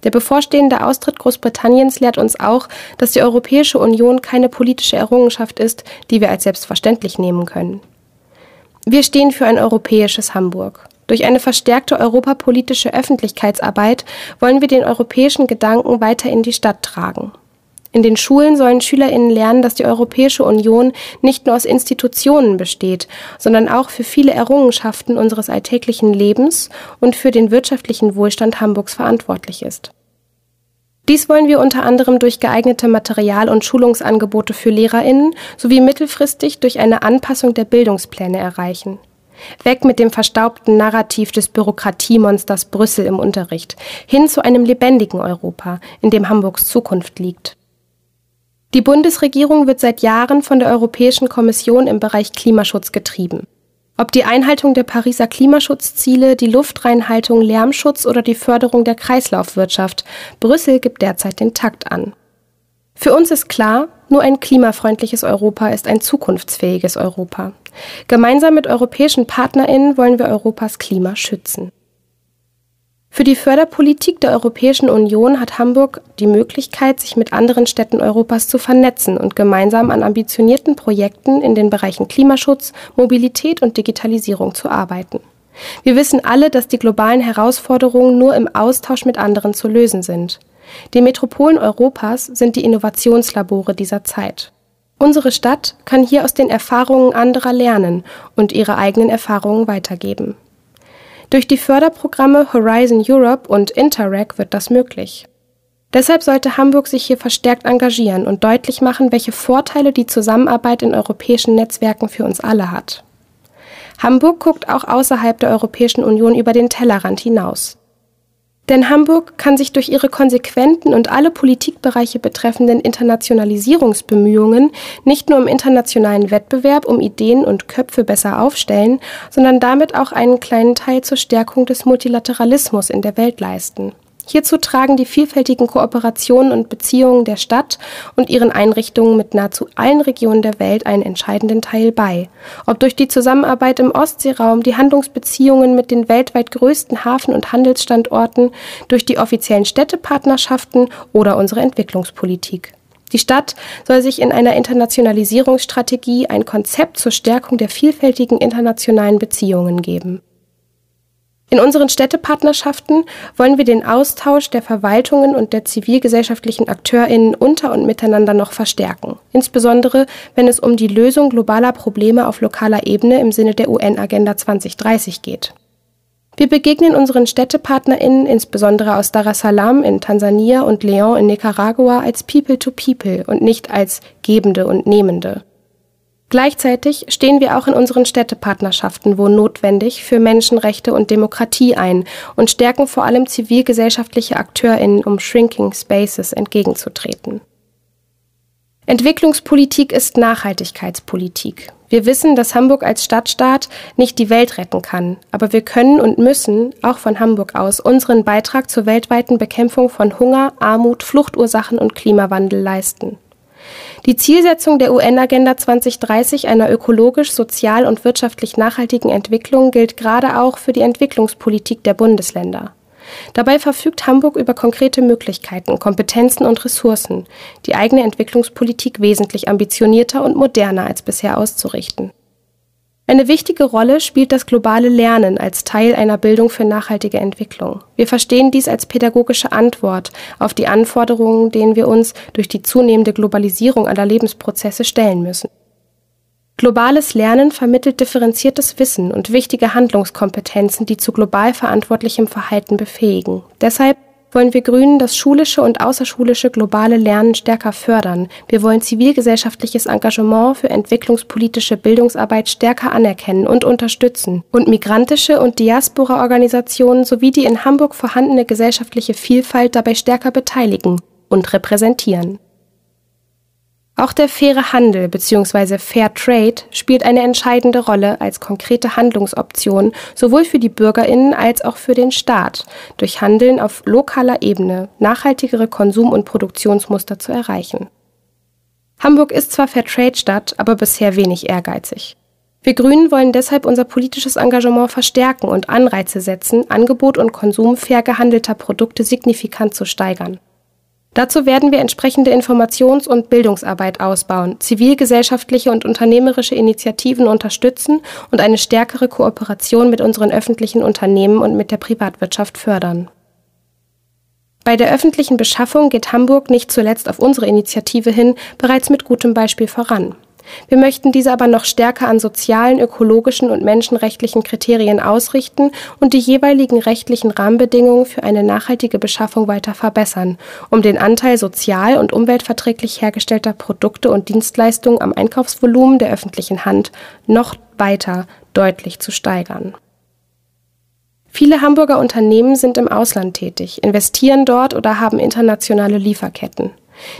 Der bevorstehende Austritt Großbritanniens lehrt uns auch, dass die Europäische Union keine politische Errungenschaft ist, die wir als selbstverständlich nehmen können. Wir stehen für ein europäisches Hamburg. Durch eine verstärkte europapolitische Öffentlichkeitsarbeit wollen wir den europäischen Gedanken weiter in die Stadt tragen. In den Schulen sollen Schülerinnen lernen, dass die Europäische Union nicht nur aus Institutionen besteht, sondern auch für viele Errungenschaften unseres alltäglichen Lebens und für den wirtschaftlichen Wohlstand Hamburgs verantwortlich ist. Dies wollen wir unter anderem durch geeignete Material- und Schulungsangebote für Lehrerinnen sowie mittelfristig durch eine Anpassung der Bildungspläne erreichen. Weg mit dem verstaubten Narrativ des Bürokratiemonsters Brüssel im Unterricht, hin zu einem lebendigen Europa, in dem Hamburgs Zukunft liegt. Die Bundesregierung wird seit Jahren von der Europäischen Kommission im Bereich Klimaschutz getrieben. Ob die Einhaltung der Pariser Klimaschutzziele, die Luftreinhaltung, Lärmschutz oder die Förderung der Kreislaufwirtschaft, Brüssel gibt derzeit den Takt an. Für uns ist klar, nur ein klimafreundliches Europa ist ein zukunftsfähiges Europa. Gemeinsam mit europäischen Partnerinnen wollen wir Europas Klima schützen. Für die Förderpolitik der Europäischen Union hat Hamburg die Möglichkeit, sich mit anderen Städten Europas zu vernetzen und gemeinsam an ambitionierten Projekten in den Bereichen Klimaschutz, Mobilität und Digitalisierung zu arbeiten. Wir wissen alle, dass die globalen Herausforderungen nur im Austausch mit anderen zu lösen sind. Die Metropolen Europas sind die Innovationslabore dieser Zeit. Unsere Stadt kann hier aus den Erfahrungen anderer lernen und ihre eigenen Erfahrungen weitergeben. Durch die Förderprogramme Horizon Europe und Interreg wird das möglich. Deshalb sollte Hamburg sich hier verstärkt engagieren und deutlich machen, welche Vorteile die Zusammenarbeit in europäischen Netzwerken für uns alle hat. Hamburg guckt auch außerhalb der Europäischen Union über den Tellerrand hinaus. Denn Hamburg kann sich durch ihre konsequenten und alle Politikbereiche betreffenden Internationalisierungsbemühungen nicht nur im internationalen Wettbewerb um Ideen und Köpfe besser aufstellen, sondern damit auch einen kleinen Teil zur Stärkung des Multilateralismus in der Welt leisten. Hierzu tragen die vielfältigen Kooperationen und Beziehungen der Stadt und ihren Einrichtungen mit nahezu allen Regionen der Welt einen entscheidenden Teil bei. Ob durch die Zusammenarbeit im Ostseeraum, die Handlungsbeziehungen mit den weltweit größten Hafen- und Handelsstandorten, durch die offiziellen Städtepartnerschaften oder unsere Entwicklungspolitik. Die Stadt soll sich in einer Internationalisierungsstrategie ein Konzept zur Stärkung der vielfältigen internationalen Beziehungen geben. In unseren Städtepartnerschaften wollen wir den Austausch der Verwaltungen und der zivilgesellschaftlichen Akteurinnen unter und miteinander noch verstärken, insbesondere wenn es um die Lösung globaler Probleme auf lokaler Ebene im Sinne der UN-Agenda 2030 geht. Wir begegnen unseren Städtepartnerinnen, insbesondere aus Dar es Salaam in Tansania und Leon in Nicaragua, als People to People und nicht als Gebende und Nehmende. Gleichzeitig stehen wir auch in unseren Städtepartnerschaften, wo notwendig, für Menschenrechte und Demokratie ein und stärken vor allem zivilgesellschaftliche AkteurInnen, um Shrinking Spaces entgegenzutreten. Entwicklungspolitik ist Nachhaltigkeitspolitik. Wir wissen, dass Hamburg als Stadtstaat nicht die Welt retten kann, aber wir können und müssen, auch von Hamburg aus, unseren Beitrag zur weltweiten Bekämpfung von Hunger, Armut, Fluchtursachen und Klimawandel leisten. Die Zielsetzung der UN-Agenda 2030 einer ökologisch, sozial und wirtschaftlich nachhaltigen Entwicklung gilt gerade auch für die Entwicklungspolitik der Bundesländer. Dabei verfügt Hamburg über konkrete Möglichkeiten, Kompetenzen und Ressourcen, die eigene Entwicklungspolitik wesentlich ambitionierter und moderner als bisher auszurichten. Eine wichtige Rolle spielt das globale Lernen als Teil einer Bildung für nachhaltige Entwicklung. Wir verstehen dies als pädagogische Antwort auf die Anforderungen, denen wir uns durch die zunehmende Globalisierung aller Lebensprozesse stellen müssen. Globales Lernen vermittelt differenziertes Wissen und wichtige Handlungskompetenzen, die zu global verantwortlichem Verhalten befähigen. Deshalb wollen wir Grünen das schulische und außerschulische globale Lernen stärker fördern. Wir wollen zivilgesellschaftliches Engagement für entwicklungspolitische Bildungsarbeit stärker anerkennen und unterstützen und migrantische und Diaspora-Organisationen sowie die in Hamburg vorhandene gesellschaftliche Vielfalt dabei stärker beteiligen und repräsentieren. Auch der faire Handel bzw. Fair Trade spielt eine entscheidende Rolle als konkrete Handlungsoption sowohl für die Bürgerinnen als auch für den Staat, durch Handeln auf lokaler Ebene nachhaltigere Konsum- und Produktionsmuster zu erreichen. Hamburg ist zwar Fair Trade Stadt, aber bisher wenig ehrgeizig. Wir Grünen wollen deshalb unser politisches Engagement verstärken und Anreize setzen, Angebot und Konsum fair gehandelter Produkte signifikant zu steigern. Dazu werden wir entsprechende Informations- und Bildungsarbeit ausbauen, zivilgesellschaftliche und unternehmerische Initiativen unterstützen und eine stärkere Kooperation mit unseren öffentlichen Unternehmen und mit der Privatwirtschaft fördern. Bei der öffentlichen Beschaffung geht Hamburg nicht zuletzt auf unsere Initiative hin bereits mit gutem Beispiel voran. Wir möchten diese aber noch stärker an sozialen, ökologischen und menschenrechtlichen Kriterien ausrichten und die jeweiligen rechtlichen Rahmenbedingungen für eine nachhaltige Beschaffung weiter verbessern, um den Anteil sozial und umweltverträglich hergestellter Produkte und Dienstleistungen am Einkaufsvolumen der öffentlichen Hand noch weiter deutlich zu steigern. Viele Hamburger Unternehmen sind im Ausland tätig, investieren dort oder haben internationale Lieferketten.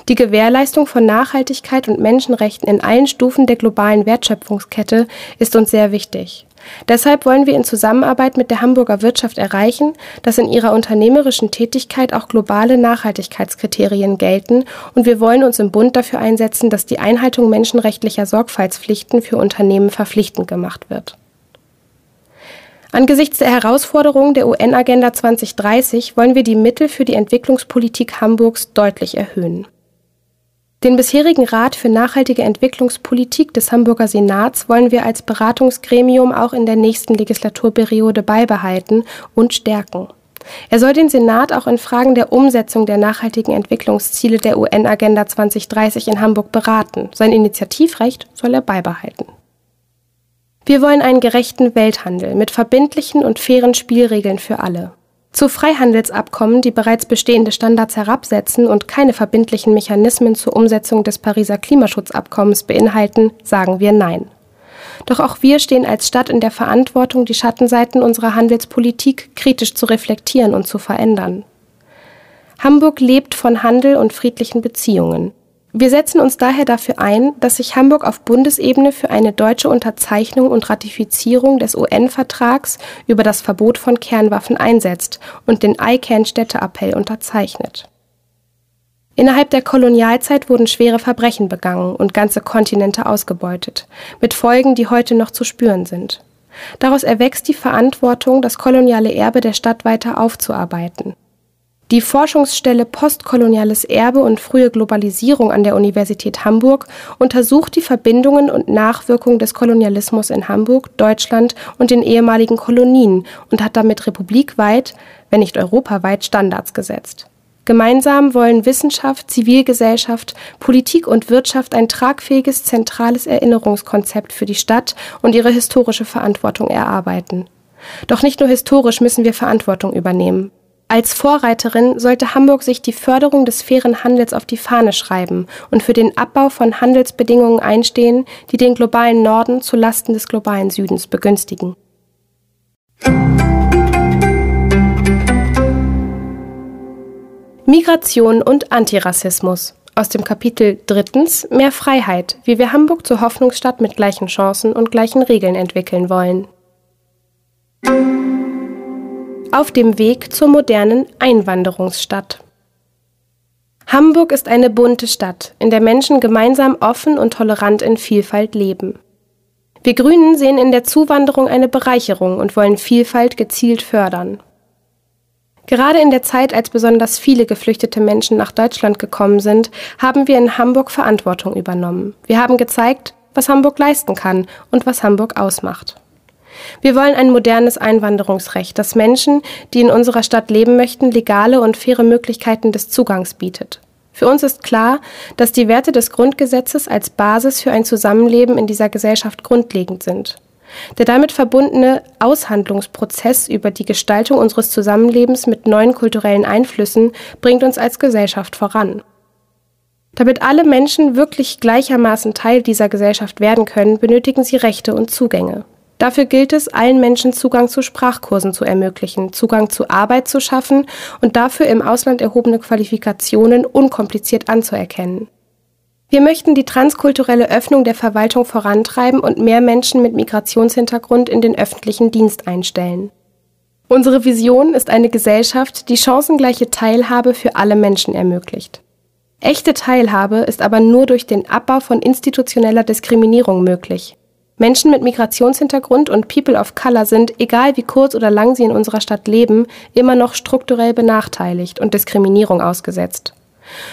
Die Gewährleistung von Nachhaltigkeit und Menschenrechten in allen Stufen der globalen Wertschöpfungskette ist uns sehr wichtig. Deshalb wollen wir in Zusammenarbeit mit der Hamburger Wirtschaft erreichen, dass in ihrer unternehmerischen Tätigkeit auch globale Nachhaltigkeitskriterien gelten, und wir wollen uns im Bund dafür einsetzen, dass die Einhaltung menschenrechtlicher Sorgfaltspflichten für Unternehmen verpflichtend gemacht wird. Angesichts der Herausforderungen der UN-Agenda 2030 wollen wir die Mittel für die Entwicklungspolitik Hamburgs deutlich erhöhen. Den bisherigen Rat für nachhaltige Entwicklungspolitik des Hamburger Senats wollen wir als Beratungsgremium auch in der nächsten Legislaturperiode beibehalten und stärken. Er soll den Senat auch in Fragen der Umsetzung der nachhaltigen Entwicklungsziele der UN-Agenda 2030 in Hamburg beraten. Sein Initiativrecht soll er beibehalten. Wir wollen einen gerechten Welthandel mit verbindlichen und fairen Spielregeln für alle. Zu Freihandelsabkommen, die bereits bestehende Standards herabsetzen und keine verbindlichen Mechanismen zur Umsetzung des Pariser Klimaschutzabkommens beinhalten, sagen wir Nein. Doch auch wir stehen als Stadt in der Verantwortung, die Schattenseiten unserer Handelspolitik kritisch zu reflektieren und zu verändern. Hamburg lebt von Handel und friedlichen Beziehungen. Wir setzen uns daher dafür ein, dass sich Hamburg auf Bundesebene für eine deutsche Unterzeichnung und Ratifizierung des UN-Vertrags über das Verbot von Kernwaffen einsetzt und den ICANN-Städteappell unterzeichnet. Innerhalb der Kolonialzeit wurden schwere Verbrechen begangen und ganze Kontinente ausgebeutet, mit Folgen, die heute noch zu spüren sind. Daraus erwächst die Verantwortung, das koloniale Erbe der Stadt weiter aufzuarbeiten. Die Forschungsstelle Postkoloniales Erbe und frühe Globalisierung an der Universität Hamburg untersucht die Verbindungen und Nachwirkungen des Kolonialismus in Hamburg, Deutschland und den ehemaligen Kolonien und hat damit republikweit, wenn nicht europaweit, Standards gesetzt. Gemeinsam wollen Wissenschaft, Zivilgesellschaft, Politik und Wirtschaft ein tragfähiges zentrales Erinnerungskonzept für die Stadt und ihre historische Verantwortung erarbeiten. Doch nicht nur historisch müssen wir Verantwortung übernehmen. Als Vorreiterin sollte Hamburg sich die Förderung des fairen Handels auf die Fahne schreiben und für den Abbau von Handelsbedingungen einstehen, die den globalen Norden zu Lasten des globalen Südens begünstigen. Migration und Antirassismus aus dem Kapitel Drittens Mehr Freiheit, wie wir Hamburg zur Hoffnungsstadt mit gleichen Chancen und gleichen Regeln entwickeln wollen auf dem Weg zur modernen Einwanderungsstadt. Hamburg ist eine bunte Stadt, in der Menschen gemeinsam offen und tolerant in Vielfalt leben. Wir Grünen sehen in der Zuwanderung eine Bereicherung und wollen Vielfalt gezielt fördern. Gerade in der Zeit, als besonders viele geflüchtete Menschen nach Deutschland gekommen sind, haben wir in Hamburg Verantwortung übernommen. Wir haben gezeigt, was Hamburg leisten kann und was Hamburg ausmacht. Wir wollen ein modernes Einwanderungsrecht, das Menschen, die in unserer Stadt leben möchten, legale und faire Möglichkeiten des Zugangs bietet. Für uns ist klar, dass die Werte des Grundgesetzes als Basis für ein Zusammenleben in dieser Gesellschaft grundlegend sind. Der damit verbundene Aushandlungsprozess über die Gestaltung unseres Zusammenlebens mit neuen kulturellen Einflüssen bringt uns als Gesellschaft voran. Damit alle Menschen wirklich gleichermaßen Teil dieser Gesellschaft werden können, benötigen sie Rechte und Zugänge. Dafür gilt es, allen Menschen Zugang zu Sprachkursen zu ermöglichen, Zugang zu Arbeit zu schaffen und dafür im Ausland erhobene Qualifikationen unkompliziert anzuerkennen. Wir möchten die transkulturelle Öffnung der Verwaltung vorantreiben und mehr Menschen mit Migrationshintergrund in den öffentlichen Dienst einstellen. Unsere Vision ist eine Gesellschaft, die chancengleiche Teilhabe für alle Menschen ermöglicht. Echte Teilhabe ist aber nur durch den Abbau von institutioneller Diskriminierung möglich. Menschen mit Migrationshintergrund und People of Color sind, egal wie kurz oder lang sie in unserer Stadt leben, immer noch strukturell benachteiligt und Diskriminierung ausgesetzt.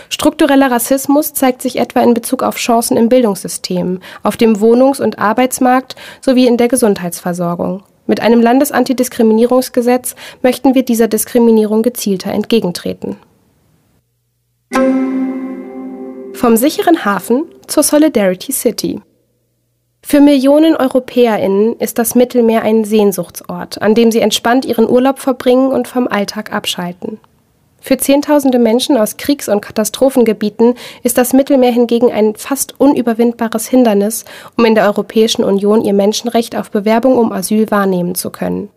Struktureller Rassismus zeigt sich etwa in Bezug auf Chancen im Bildungssystem, auf dem Wohnungs- und Arbeitsmarkt sowie in der Gesundheitsversorgung. Mit einem Landesantidiskriminierungsgesetz möchten wir dieser Diskriminierung gezielter entgegentreten. Vom sicheren Hafen zur Solidarity City. Für Millionen Europäerinnen ist das Mittelmeer ein Sehnsuchtsort, an dem sie entspannt ihren Urlaub verbringen und vom Alltag abschalten. Für Zehntausende Menschen aus Kriegs- und Katastrophengebieten ist das Mittelmeer hingegen ein fast unüberwindbares Hindernis, um in der Europäischen Union ihr Menschenrecht auf Bewerbung um Asyl wahrnehmen zu können.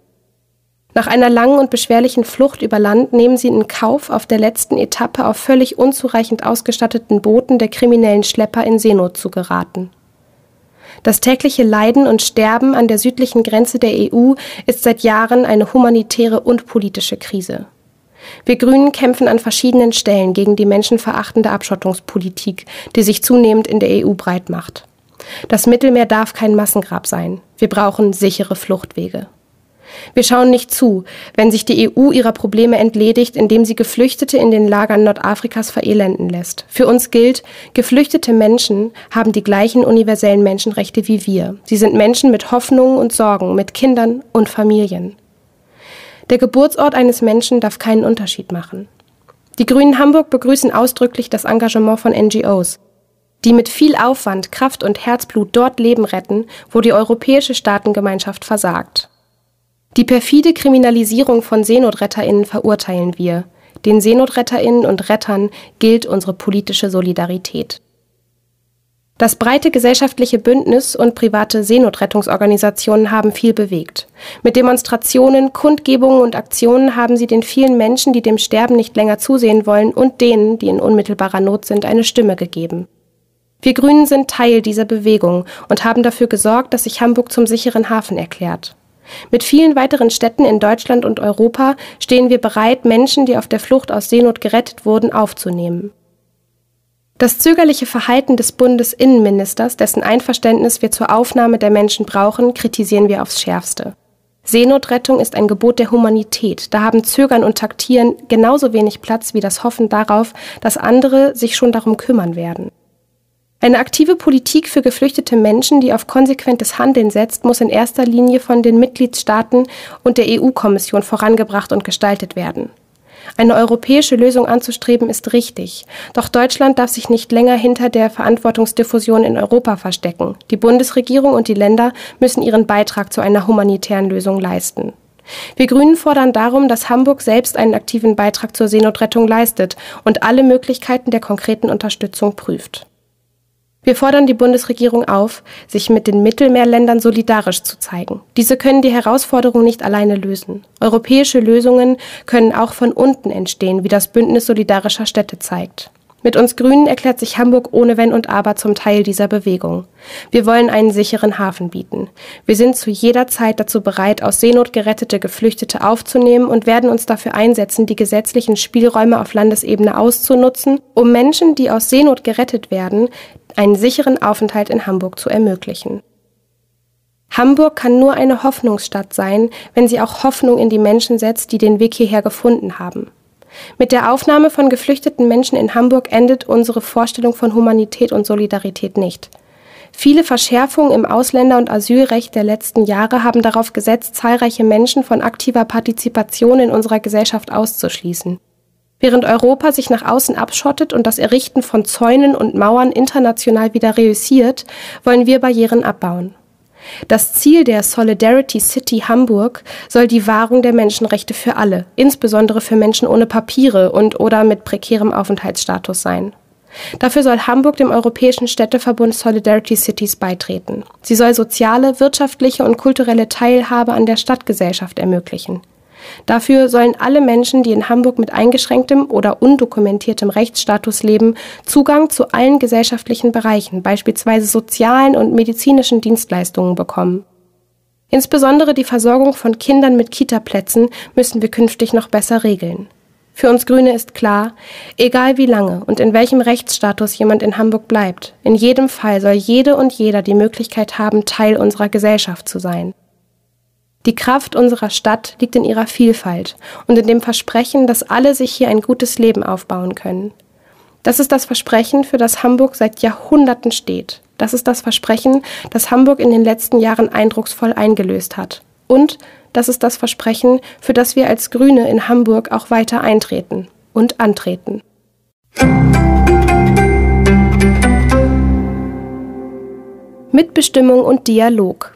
Nach einer langen und beschwerlichen Flucht über Land nehmen sie in Kauf, auf der letzten Etappe auf völlig unzureichend ausgestatteten Booten der kriminellen Schlepper in Seenot zu geraten. Das tägliche Leiden und Sterben an der südlichen Grenze der EU ist seit Jahren eine humanitäre und politische Krise. Wir Grünen kämpfen an verschiedenen Stellen gegen die menschenverachtende Abschottungspolitik, die sich zunehmend in der EU breit macht. Das Mittelmeer darf kein Massengrab sein. Wir brauchen sichere Fluchtwege. Wir schauen nicht zu, wenn sich die EU ihrer Probleme entledigt, indem sie Geflüchtete in den Lagern Nordafrikas verelenden lässt. Für uns gilt, geflüchtete Menschen haben die gleichen universellen Menschenrechte wie wir. Sie sind Menschen mit Hoffnungen und Sorgen, mit Kindern und Familien. Der Geburtsort eines Menschen darf keinen Unterschied machen. Die Grünen Hamburg begrüßen ausdrücklich das Engagement von NGOs, die mit viel Aufwand, Kraft und Herzblut dort Leben retten, wo die europäische Staatengemeinschaft versagt. Die perfide Kriminalisierung von Seenotretterinnen verurteilen wir. Den Seenotretterinnen und Rettern gilt unsere politische Solidarität. Das breite gesellschaftliche Bündnis und private Seenotrettungsorganisationen haben viel bewegt. Mit Demonstrationen, Kundgebungen und Aktionen haben sie den vielen Menschen, die dem Sterben nicht länger zusehen wollen, und denen, die in unmittelbarer Not sind, eine Stimme gegeben. Wir Grünen sind Teil dieser Bewegung und haben dafür gesorgt, dass sich Hamburg zum sicheren Hafen erklärt. Mit vielen weiteren Städten in Deutschland und Europa stehen wir bereit, Menschen, die auf der Flucht aus Seenot gerettet wurden, aufzunehmen. Das zögerliche Verhalten des Bundesinnenministers, dessen Einverständnis wir zur Aufnahme der Menschen brauchen, kritisieren wir aufs Schärfste. Seenotrettung ist ein Gebot der Humanität. Da haben Zögern und Taktieren genauso wenig Platz wie das Hoffen darauf, dass andere sich schon darum kümmern werden. Eine aktive Politik für geflüchtete Menschen, die auf konsequentes Handeln setzt, muss in erster Linie von den Mitgliedstaaten und der EU-Kommission vorangebracht und gestaltet werden. Eine europäische Lösung anzustreben ist richtig, doch Deutschland darf sich nicht länger hinter der Verantwortungsdiffusion in Europa verstecken. Die Bundesregierung und die Länder müssen ihren Beitrag zu einer humanitären Lösung leisten. Wir Grünen fordern darum, dass Hamburg selbst einen aktiven Beitrag zur Seenotrettung leistet und alle Möglichkeiten der konkreten Unterstützung prüft. Wir fordern die Bundesregierung auf, sich mit den Mittelmeerländern solidarisch zu zeigen. Diese können die Herausforderung nicht alleine lösen. Europäische Lösungen können auch von unten entstehen, wie das Bündnis solidarischer Städte zeigt. Mit uns Grünen erklärt sich Hamburg ohne Wenn und Aber zum Teil dieser Bewegung. Wir wollen einen sicheren Hafen bieten. Wir sind zu jeder Zeit dazu bereit, aus Seenot gerettete Geflüchtete aufzunehmen und werden uns dafür einsetzen, die gesetzlichen Spielräume auf Landesebene auszunutzen, um Menschen, die aus Seenot gerettet werden, einen sicheren Aufenthalt in Hamburg zu ermöglichen. Hamburg kann nur eine Hoffnungsstadt sein, wenn sie auch Hoffnung in die Menschen setzt, die den Weg hierher gefunden haben. Mit der Aufnahme von geflüchteten Menschen in Hamburg endet unsere Vorstellung von Humanität und Solidarität nicht. Viele Verschärfungen im Ausländer- und Asylrecht der letzten Jahre haben darauf gesetzt, zahlreiche Menschen von aktiver Partizipation in unserer Gesellschaft auszuschließen. Während Europa sich nach außen abschottet und das Errichten von Zäunen und Mauern international wieder reüssiert, wollen wir Barrieren abbauen. Das Ziel der Solidarity City Hamburg soll die Wahrung der Menschenrechte für alle, insbesondere für Menschen ohne Papiere und oder mit prekärem Aufenthaltsstatus sein. Dafür soll Hamburg dem Europäischen Städteverbund Solidarity Cities beitreten. Sie soll soziale, wirtschaftliche und kulturelle Teilhabe an der Stadtgesellschaft ermöglichen. Dafür sollen alle Menschen, die in Hamburg mit eingeschränktem oder undokumentiertem Rechtsstatus leben, Zugang zu allen gesellschaftlichen Bereichen, beispielsweise sozialen und medizinischen Dienstleistungen bekommen. Insbesondere die Versorgung von Kindern mit Kitaplätzen müssen wir künftig noch besser regeln. Für uns Grüne ist klar, egal wie lange und in welchem Rechtsstatus jemand in Hamburg bleibt, in jedem Fall soll jede und jeder die Möglichkeit haben, Teil unserer Gesellschaft zu sein. Die Kraft unserer Stadt liegt in ihrer Vielfalt und in dem Versprechen, dass alle sich hier ein gutes Leben aufbauen können. Das ist das Versprechen, für das Hamburg seit Jahrhunderten steht. Das ist das Versprechen, das Hamburg in den letzten Jahren eindrucksvoll eingelöst hat. Und das ist das Versprechen, für das wir als Grüne in Hamburg auch weiter eintreten und antreten. Mitbestimmung und Dialog.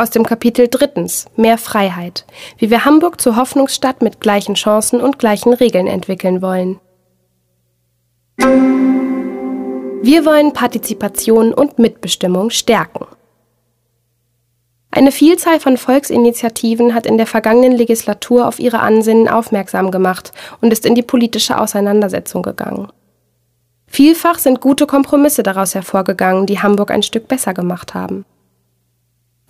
Aus dem Kapitel drittens Mehr Freiheit. Wie wir Hamburg zur Hoffnungsstadt mit gleichen Chancen und gleichen Regeln entwickeln wollen. Wir wollen Partizipation und Mitbestimmung stärken. Eine Vielzahl von Volksinitiativen hat in der vergangenen Legislatur auf ihre Ansinnen aufmerksam gemacht und ist in die politische Auseinandersetzung gegangen. Vielfach sind gute Kompromisse daraus hervorgegangen, die Hamburg ein Stück besser gemacht haben.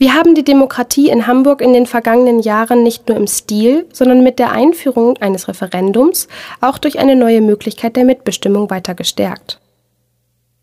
Wir haben die Demokratie in Hamburg in den vergangenen Jahren nicht nur im Stil, sondern mit der Einführung eines Referendums auch durch eine neue Möglichkeit der Mitbestimmung weiter gestärkt.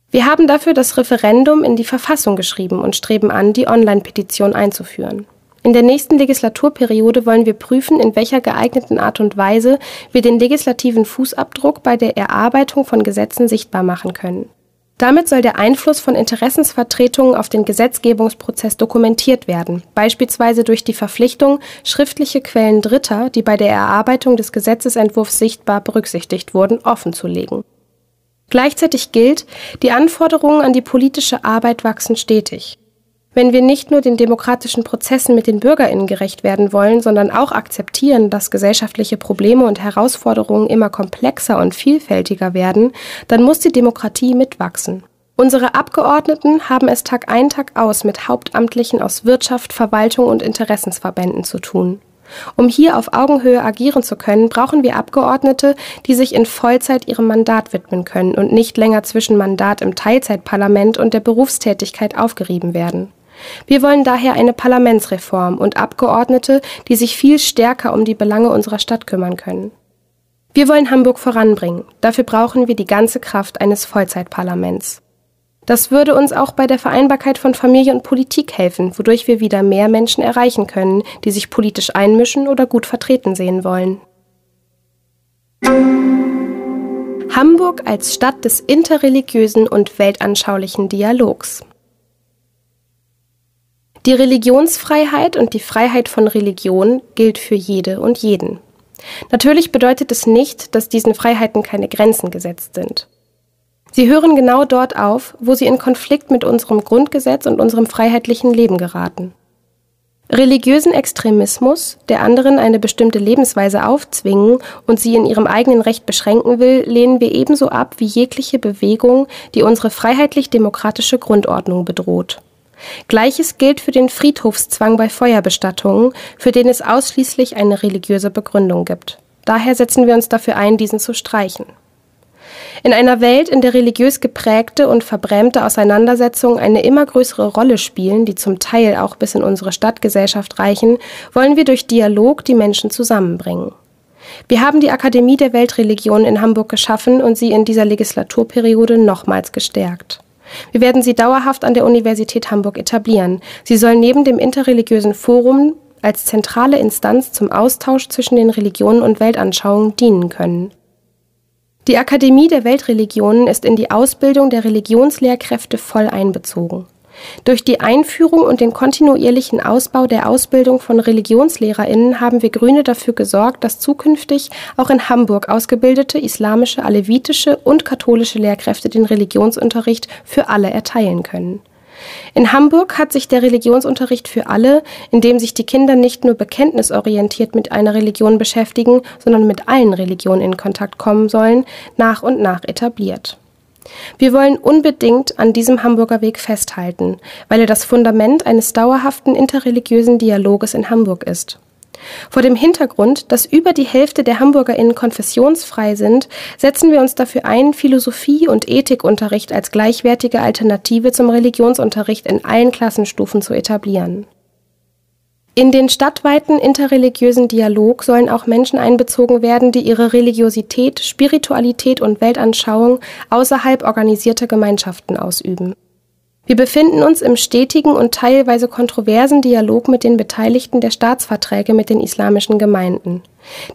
Wir haben dafür das Referendum in die Verfassung geschrieben und streben an, die Online-Petition einzuführen. In der nächsten Legislaturperiode wollen wir prüfen, in welcher geeigneten Art und Weise wir den legislativen Fußabdruck bei der Erarbeitung von Gesetzen sichtbar machen können. Damit soll der Einfluss von Interessensvertretungen auf den Gesetzgebungsprozess dokumentiert werden, beispielsweise durch die Verpflichtung, schriftliche Quellen Dritter, die bei der Erarbeitung des Gesetzesentwurfs sichtbar berücksichtigt wurden, offenzulegen. Gleichzeitig gilt, die Anforderungen an die politische Arbeit wachsen stetig. Wenn wir nicht nur den demokratischen Prozessen mit den Bürgerinnen gerecht werden wollen, sondern auch akzeptieren, dass gesellschaftliche Probleme und Herausforderungen immer komplexer und vielfältiger werden, dann muss die Demokratie mitwachsen. Unsere Abgeordneten haben es Tag ein Tag aus mit Hauptamtlichen aus Wirtschaft, Verwaltung und Interessensverbänden zu tun. Um hier auf Augenhöhe agieren zu können, brauchen wir Abgeordnete, die sich in Vollzeit ihrem Mandat widmen können und nicht länger zwischen Mandat im Teilzeitparlament und der Berufstätigkeit aufgerieben werden. Wir wollen daher eine Parlamentsreform und Abgeordnete, die sich viel stärker um die Belange unserer Stadt kümmern können. Wir wollen Hamburg voranbringen. Dafür brauchen wir die ganze Kraft eines Vollzeitparlaments. Das würde uns auch bei der Vereinbarkeit von Familie und Politik helfen, wodurch wir wieder mehr Menschen erreichen können, die sich politisch einmischen oder gut vertreten sehen wollen. Hamburg als Stadt des interreligiösen und weltanschaulichen Dialogs. Die Religionsfreiheit und die Freiheit von Religion gilt für jede und jeden. Natürlich bedeutet es nicht, dass diesen Freiheiten keine Grenzen gesetzt sind. Sie hören genau dort auf, wo sie in Konflikt mit unserem Grundgesetz und unserem freiheitlichen Leben geraten. Religiösen Extremismus, der anderen eine bestimmte Lebensweise aufzwingen und sie in ihrem eigenen Recht beschränken will, lehnen wir ebenso ab wie jegliche Bewegung, die unsere freiheitlich-demokratische Grundordnung bedroht. Gleiches gilt für den Friedhofszwang bei Feuerbestattungen, für den es ausschließlich eine religiöse Begründung gibt. Daher setzen wir uns dafür ein, diesen zu streichen. In einer Welt, in der religiös geprägte und verbrämte Auseinandersetzungen eine immer größere Rolle spielen, die zum Teil auch bis in unsere Stadtgesellschaft reichen, wollen wir durch Dialog die Menschen zusammenbringen. Wir haben die Akademie der Weltreligionen in Hamburg geschaffen und sie in dieser Legislaturperiode nochmals gestärkt. Wir werden sie dauerhaft an der Universität Hamburg etablieren. Sie soll neben dem interreligiösen Forum als zentrale Instanz zum Austausch zwischen den Religionen und Weltanschauungen dienen können. Die Akademie der Weltreligionen ist in die Ausbildung der Religionslehrkräfte voll einbezogen. Durch die Einführung und den kontinuierlichen Ausbau der Ausbildung von Religionslehrerinnen haben wir Grüne dafür gesorgt, dass zukünftig auch in Hamburg ausgebildete islamische, alevitische und katholische Lehrkräfte den Religionsunterricht für alle erteilen können. In Hamburg hat sich der Religionsunterricht für alle, in dem sich die Kinder nicht nur bekenntnisorientiert mit einer Religion beschäftigen, sondern mit allen Religionen in Kontakt kommen sollen, nach und nach etabliert. Wir wollen unbedingt an diesem Hamburger Weg festhalten, weil er das Fundament eines dauerhaften interreligiösen Dialoges in Hamburg ist. Vor dem Hintergrund, dass über die Hälfte der HamburgerInnen konfessionsfrei sind, setzen wir uns dafür ein, Philosophie- und Ethikunterricht als gleichwertige Alternative zum Religionsunterricht in allen Klassenstufen zu etablieren. In den stadtweiten interreligiösen Dialog sollen auch Menschen einbezogen werden, die ihre Religiosität, Spiritualität und Weltanschauung außerhalb organisierter Gemeinschaften ausüben. Wir befinden uns im stetigen und teilweise kontroversen Dialog mit den Beteiligten der Staatsverträge mit den islamischen Gemeinden.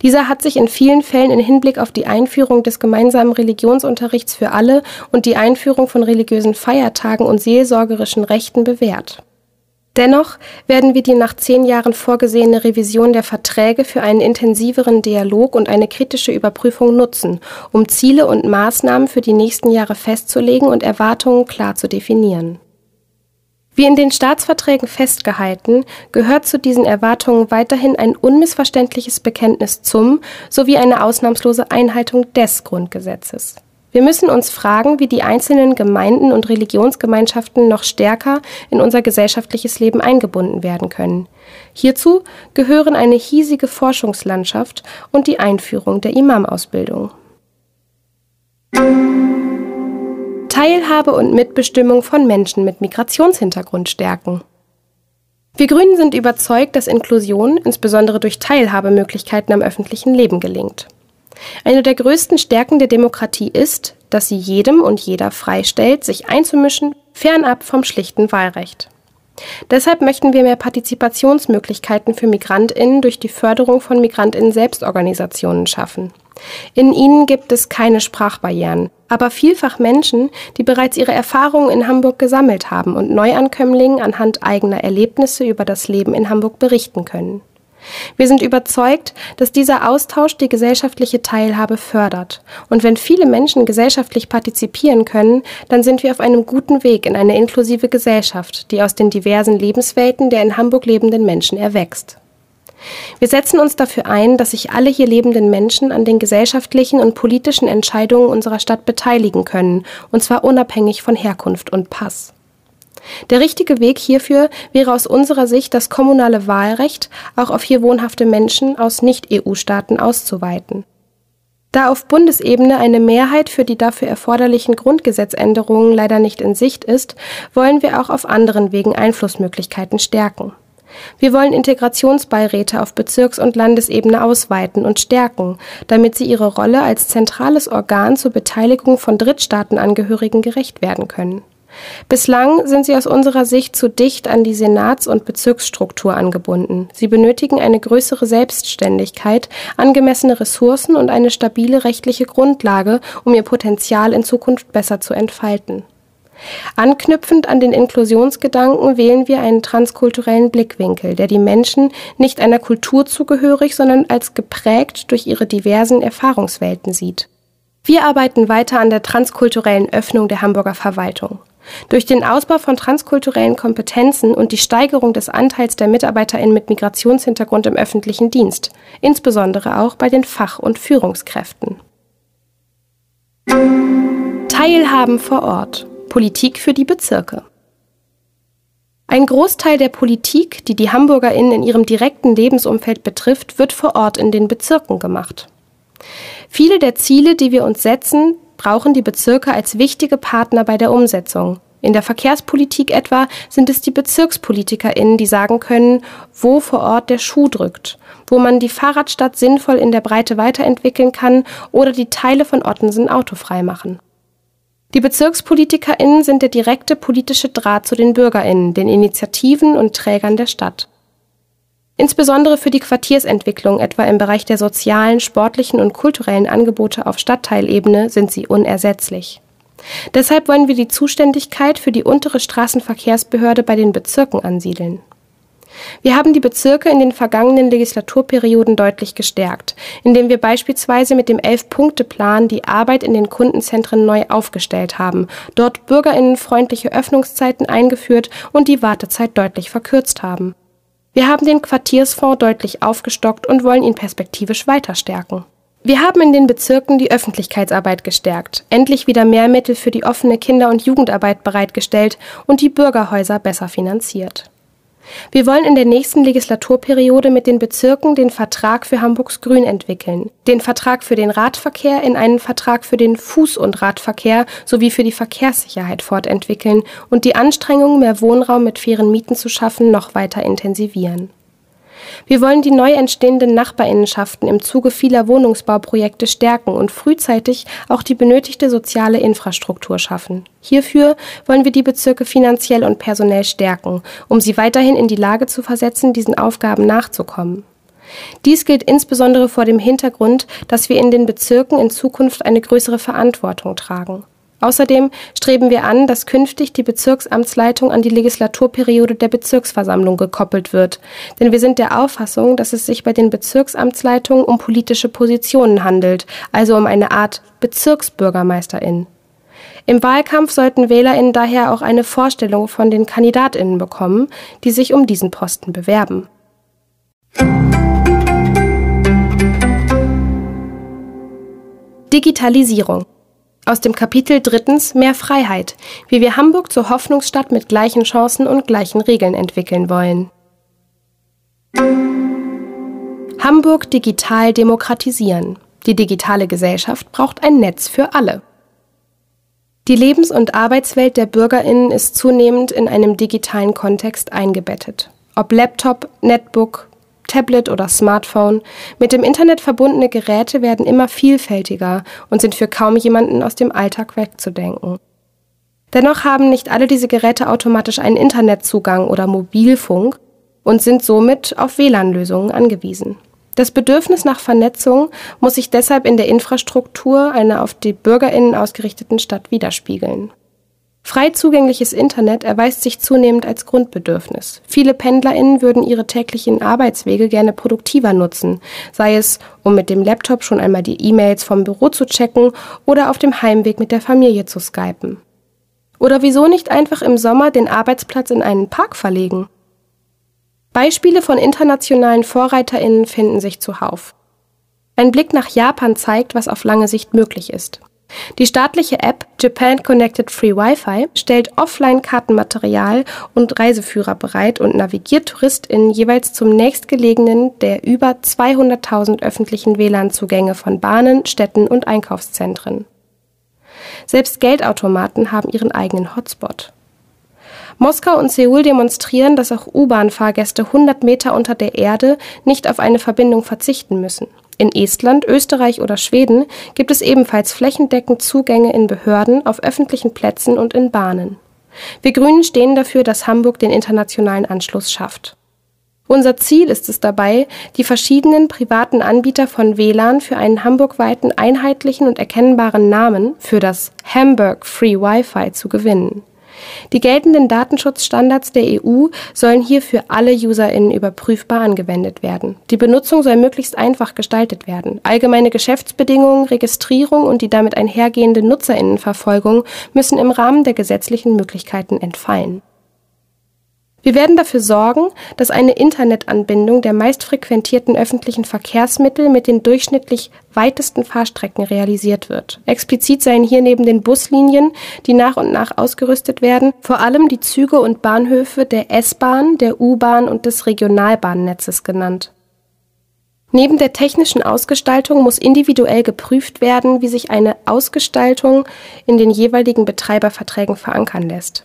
Dieser hat sich in vielen Fällen in Hinblick auf die Einführung des gemeinsamen Religionsunterrichts für alle und die Einführung von religiösen Feiertagen und seelsorgerischen Rechten bewährt. Dennoch werden wir die nach zehn Jahren vorgesehene Revision der Verträge für einen intensiveren Dialog und eine kritische Überprüfung nutzen, um Ziele und Maßnahmen für die nächsten Jahre festzulegen und Erwartungen klar zu definieren. Wie in den Staatsverträgen festgehalten, gehört zu diesen Erwartungen weiterhin ein unmissverständliches Bekenntnis zum sowie eine ausnahmslose Einhaltung des Grundgesetzes. Wir müssen uns fragen, wie die einzelnen Gemeinden und Religionsgemeinschaften noch stärker in unser gesellschaftliches Leben eingebunden werden können. Hierzu gehören eine hiesige Forschungslandschaft und die Einführung der Imamausbildung. Teilhabe und Mitbestimmung von Menschen mit Migrationshintergrund stärken. Wir Grünen sind überzeugt, dass Inklusion insbesondere durch Teilhabemöglichkeiten am öffentlichen Leben gelingt. Eine der größten Stärken der Demokratie ist, dass sie jedem und jeder freistellt, sich einzumischen, fernab vom schlichten Wahlrecht. Deshalb möchten wir mehr Partizipationsmöglichkeiten für Migrantinnen durch die Förderung von Migrantinnen Selbstorganisationen schaffen. In ihnen gibt es keine Sprachbarrieren, aber vielfach Menschen, die bereits ihre Erfahrungen in Hamburg gesammelt haben und Neuankömmlingen anhand eigener Erlebnisse über das Leben in Hamburg berichten können. Wir sind überzeugt, dass dieser Austausch die gesellschaftliche Teilhabe fördert. Und wenn viele Menschen gesellschaftlich partizipieren können, dann sind wir auf einem guten Weg in eine inklusive Gesellschaft, die aus den diversen Lebenswelten der in Hamburg lebenden Menschen erwächst. Wir setzen uns dafür ein, dass sich alle hier lebenden Menschen an den gesellschaftlichen und politischen Entscheidungen unserer Stadt beteiligen können, und zwar unabhängig von Herkunft und Pass. Der richtige Weg hierfür wäre aus unserer Sicht, das kommunale Wahlrecht auch auf hier wohnhafte Menschen aus Nicht-EU-Staaten auszuweiten. Da auf Bundesebene eine Mehrheit für die dafür erforderlichen Grundgesetzänderungen leider nicht in Sicht ist, wollen wir auch auf anderen Wegen Einflussmöglichkeiten stärken. Wir wollen Integrationsbeiräte auf Bezirks- und Landesebene ausweiten und stärken, damit sie ihre Rolle als zentrales Organ zur Beteiligung von Drittstaatenangehörigen gerecht werden können. Bislang sind sie aus unserer Sicht zu dicht an die Senats- und Bezirksstruktur angebunden. Sie benötigen eine größere Selbstständigkeit, angemessene Ressourcen und eine stabile rechtliche Grundlage, um ihr Potenzial in Zukunft besser zu entfalten. Anknüpfend an den Inklusionsgedanken wählen wir einen transkulturellen Blickwinkel, der die Menschen nicht einer Kultur zugehörig, sondern als geprägt durch ihre diversen Erfahrungswelten sieht. Wir arbeiten weiter an der transkulturellen Öffnung der Hamburger Verwaltung. Durch den Ausbau von transkulturellen Kompetenzen und die Steigerung des Anteils der MitarbeiterInnen mit Migrationshintergrund im öffentlichen Dienst, insbesondere auch bei den Fach- und Führungskräften. Teilhaben vor Ort. Politik für die Bezirke. Ein Großteil der Politik, die die HamburgerInnen in ihrem direkten Lebensumfeld betrifft, wird vor Ort in den Bezirken gemacht. Viele der Ziele, die wir uns setzen, brauchen die Bezirke als wichtige Partner bei der Umsetzung. In der Verkehrspolitik etwa sind es die BezirkspolitikerInnen, die sagen können, wo vor Ort der Schuh drückt, wo man die Fahrradstadt sinnvoll in der Breite weiterentwickeln kann oder die Teile von Ottensen autofrei machen. Die BezirkspolitikerInnen sind der direkte politische Draht zu den BürgerInnen, den Initiativen und Trägern der Stadt. Insbesondere für die Quartiersentwicklung, etwa im Bereich der sozialen, sportlichen und kulturellen Angebote auf Stadtteilebene, sind sie unersetzlich. Deshalb wollen wir die Zuständigkeit für die untere Straßenverkehrsbehörde bei den Bezirken ansiedeln. Wir haben die Bezirke in den vergangenen Legislaturperioden deutlich gestärkt, indem wir beispielsweise mit dem Elf-Punkte-Plan die Arbeit in den Kundenzentren neu aufgestellt haben, dort bürgerinnenfreundliche Öffnungszeiten eingeführt und die Wartezeit deutlich verkürzt haben. Wir haben den Quartiersfonds deutlich aufgestockt und wollen ihn perspektivisch weiter stärken. Wir haben in den Bezirken die Öffentlichkeitsarbeit gestärkt, endlich wieder mehr Mittel für die offene Kinder- und Jugendarbeit bereitgestellt und die Bürgerhäuser besser finanziert. Wir wollen in der nächsten Legislaturperiode mit den Bezirken den Vertrag für Hamburgs Grün entwickeln, den Vertrag für den Radverkehr in einen Vertrag für den Fuß- und Radverkehr sowie für die Verkehrssicherheit fortentwickeln und die Anstrengungen, mehr Wohnraum mit fairen Mieten zu schaffen, noch weiter intensivieren. Wir wollen die neu entstehenden Nachbarinnenschaften im Zuge vieler Wohnungsbauprojekte stärken und frühzeitig auch die benötigte soziale Infrastruktur schaffen. Hierfür wollen wir die Bezirke finanziell und personell stärken, um sie weiterhin in die Lage zu versetzen, diesen Aufgaben nachzukommen. Dies gilt insbesondere vor dem Hintergrund, dass wir in den Bezirken in Zukunft eine größere Verantwortung tragen. Außerdem streben wir an, dass künftig die Bezirksamtsleitung an die Legislaturperiode der Bezirksversammlung gekoppelt wird, denn wir sind der Auffassung, dass es sich bei den Bezirksamtsleitungen um politische Positionen handelt, also um eine Art Bezirksbürgermeisterin. Im Wahlkampf sollten Wählerinnen daher auch eine Vorstellung von den Kandidatinnen bekommen, die sich um diesen Posten bewerben. Digitalisierung aus dem Kapitel drittens Mehr Freiheit, wie wir Hamburg zur Hoffnungsstadt mit gleichen Chancen und gleichen Regeln entwickeln wollen. Hamburg digital demokratisieren. Die digitale Gesellschaft braucht ein Netz für alle. Die Lebens- und Arbeitswelt der Bürgerinnen ist zunehmend in einem digitalen Kontext eingebettet. Ob Laptop, Netbook, Tablet oder Smartphone, mit dem Internet verbundene Geräte werden immer vielfältiger und sind für kaum jemanden aus dem Alltag wegzudenken. Dennoch haben nicht alle diese Geräte automatisch einen Internetzugang oder Mobilfunk und sind somit auf WLAN-Lösungen angewiesen. Das Bedürfnis nach Vernetzung muss sich deshalb in der Infrastruktur einer auf die Bürgerinnen ausgerichteten Stadt widerspiegeln. Frei zugängliches Internet erweist sich zunehmend als Grundbedürfnis. Viele PendlerInnen würden ihre täglichen Arbeitswege gerne produktiver nutzen, sei es, um mit dem Laptop schon einmal die E-Mails vom Büro zu checken oder auf dem Heimweg mit der Familie zu skypen. Oder wieso nicht einfach im Sommer den Arbeitsplatz in einen Park verlegen? Beispiele von internationalen VorreiterInnen finden sich zuhauf. Ein Blick nach Japan zeigt, was auf lange Sicht möglich ist. Die staatliche App Japan Connected Free Wi-Fi stellt Offline-Kartenmaterial und Reiseführer bereit und navigiert TouristInnen jeweils zum nächstgelegenen der über 200.000 öffentlichen WLAN-Zugänge von Bahnen, Städten und Einkaufszentren. Selbst Geldautomaten haben ihren eigenen Hotspot. Moskau und Seoul demonstrieren, dass auch U-Bahn-Fahrgäste 100 Meter unter der Erde nicht auf eine Verbindung verzichten müssen. In Estland, Österreich oder Schweden gibt es ebenfalls flächendeckend Zugänge in Behörden, auf öffentlichen Plätzen und in Bahnen. Wir Grünen stehen dafür, dass Hamburg den internationalen Anschluss schafft. Unser Ziel ist es dabei, die verschiedenen privaten Anbieter von WLAN für einen hamburgweiten einheitlichen und erkennbaren Namen für das Hamburg Free Wi-Fi zu gewinnen. Die geltenden Datenschutzstandards der EU sollen hier für alle UserInnen überprüfbar angewendet werden. Die Benutzung soll möglichst einfach gestaltet werden. Allgemeine Geschäftsbedingungen, Registrierung und die damit einhergehende NutzerInnenverfolgung müssen im Rahmen der gesetzlichen Möglichkeiten entfallen. Wir werden dafür sorgen, dass eine Internetanbindung der meistfrequentierten öffentlichen Verkehrsmittel mit den durchschnittlich weitesten Fahrstrecken realisiert wird. Explizit seien hier neben den Buslinien, die nach und nach ausgerüstet werden, vor allem die Züge und Bahnhöfe der S-Bahn, der U-Bahn und des Regionalbahnnetzes genannt. Neben der technischen Ausgestaltung muss individuell geprüft werden, wie sich eine Ausgestaltung in den jeweiligen Betreiberverträgen verankern lässt.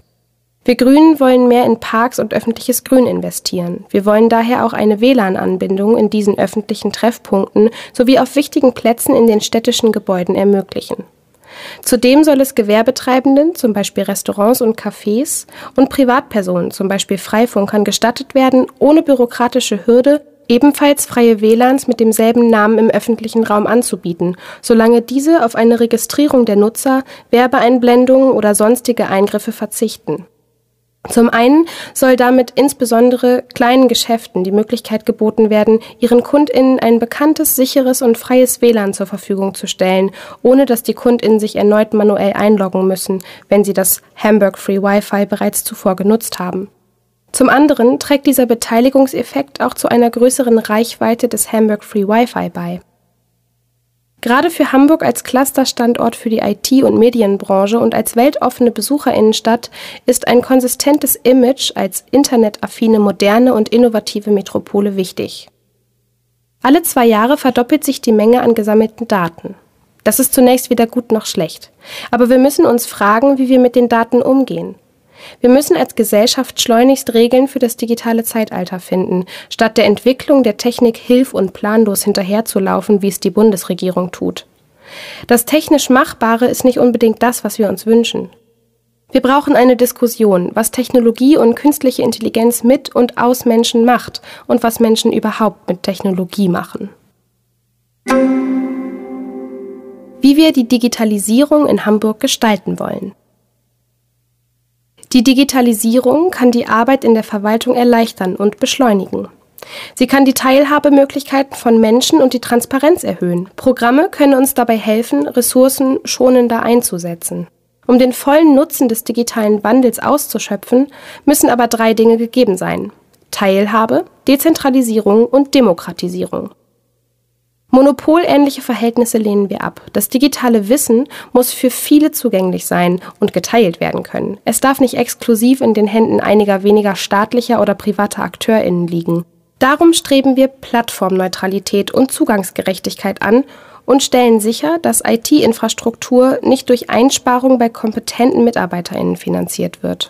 Wir Grünen wollen mehr in Parks und öffentliches Grün investieren. Wir wollen daher auch eine WLAN-Anbindung in diesen öffentlichen Treffpunkten sowie auf wichtigen Plätzen in den städtischen Gebäuden ermöglichen. Zudem soll es Gewerbetreibenden, zum Beispiel Restaurants und Cafés, und Privatpersonen, zum Beispiel Freifunkern, gestattet werden, ohne bürokratische Hürde ebenfalls freie WLANs mit demselben Namen im öffentlichen Raum anzubieten, solange diese auf eine Registrierung der Nutzer, Werbeeinblendungen oder sonstige Eingriffe verzichten. Zum einen soll damit insbesondere kleinen Geschäften die Möglichkeit geboten werden, ihren KundInnen ein bekanntes, sicheres und freies WLAN zur Verfügung zu stellen, ohne dass die KundInnen sich erneut manuell einloggen müssen, wenn sie das Hamburg Free Wi-Fi bereits zuvor genutzt haben. Zum anderen trägt dieser Beteiligungseffekt auch zu einer größeren Reichweite des Hamburg Free Wi-Fi bei. Gerade für Hamburg als Clusterstandort für die IT- und Medienbranche und als weltoffene Besucherinnenstadt ist ein konsistentes Image als internetaffine, moderne und innovative Metropole wichtig. Alle zwei Jahre verdoppelt sich die Menge an gesammelten Daten. Das ist zunächst weder gut noch schlecht. Aber wir müssen uns fragen, wie wir mit den Daten umgehen. Wir müssen als Gesellschaft schleunigst Regeln für das digitale Zeitalter finden, statt der Entwicklung der Technik hilf- und planlos hinterherzulaufen, wie es die Bundesregierung tut. Das technisch Machbare ist nicht unbedingt das, was wir uns wünschen. Wir brauchen eine Diskussion, was Technologie und künstliche Intelligenz mit und aus Menschen macht und was Menschen überhaupt mit Technologie machen. wie wir die Digitalisierung in Hamburg gestalten wollen. Die Digitalisierung kann die Arbeit in der Verwaltung erleichtern und beschleunigen. Sie kann die Teilhabemöglichkeiten von Menschen und die Transparenz erhöhen. Programme können uns dabei helfen, Ressourcen schonender einzusetzen. Um den vollen Nutzen des digitalen Wandels auszuschöpfen, müssen aber drei Dinge gegeben sein. Teilhabe, Dezentralisierung und Demokratisierung. Monopolähnliche Verhältnisse lehnen wir ab. Das digitale Wissen muss für viele zugänglich sein und geteilt werden können. Es darf nicht exklusiv in den Händen einiger weniger staatlicher oder privater Akteurinnen liegen. Darum streben wir Plattformneutralität und Zugangsgerechtigkeit an und stellen sicher, dass IT-Infrastruktur nicht durch Einsparungen bei kompetenten Mitarbeiterinnen finanziert wird.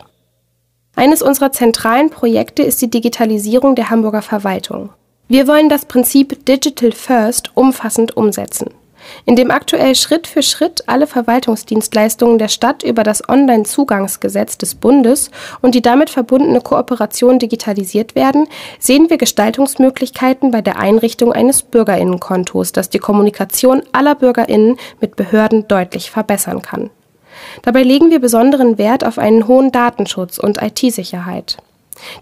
Eines unserer zentralen Projekte ist die Digitalisierung der Hamburger Verwaltung. Wir wollen das Prinzip Digital First umfassend umsetzen indem aktuell Schritt für Schritt alle Verwaltungsdienstleistungen der Stadt über das Onlinezugangsgesetz des Bundes und die damit verbundene Kooperation digitalisiert werden, sehen wir Gestaltungsmöglichkeiten bei der Einrichtung eines Bürgerinnenkontos, das die Kommunikation aller Bürgerinnen mit Behörden deutlich verbessern kann. Dabei legen wir besonderen Wert auf einen hohen Datenschutz und IT-Sicherheit.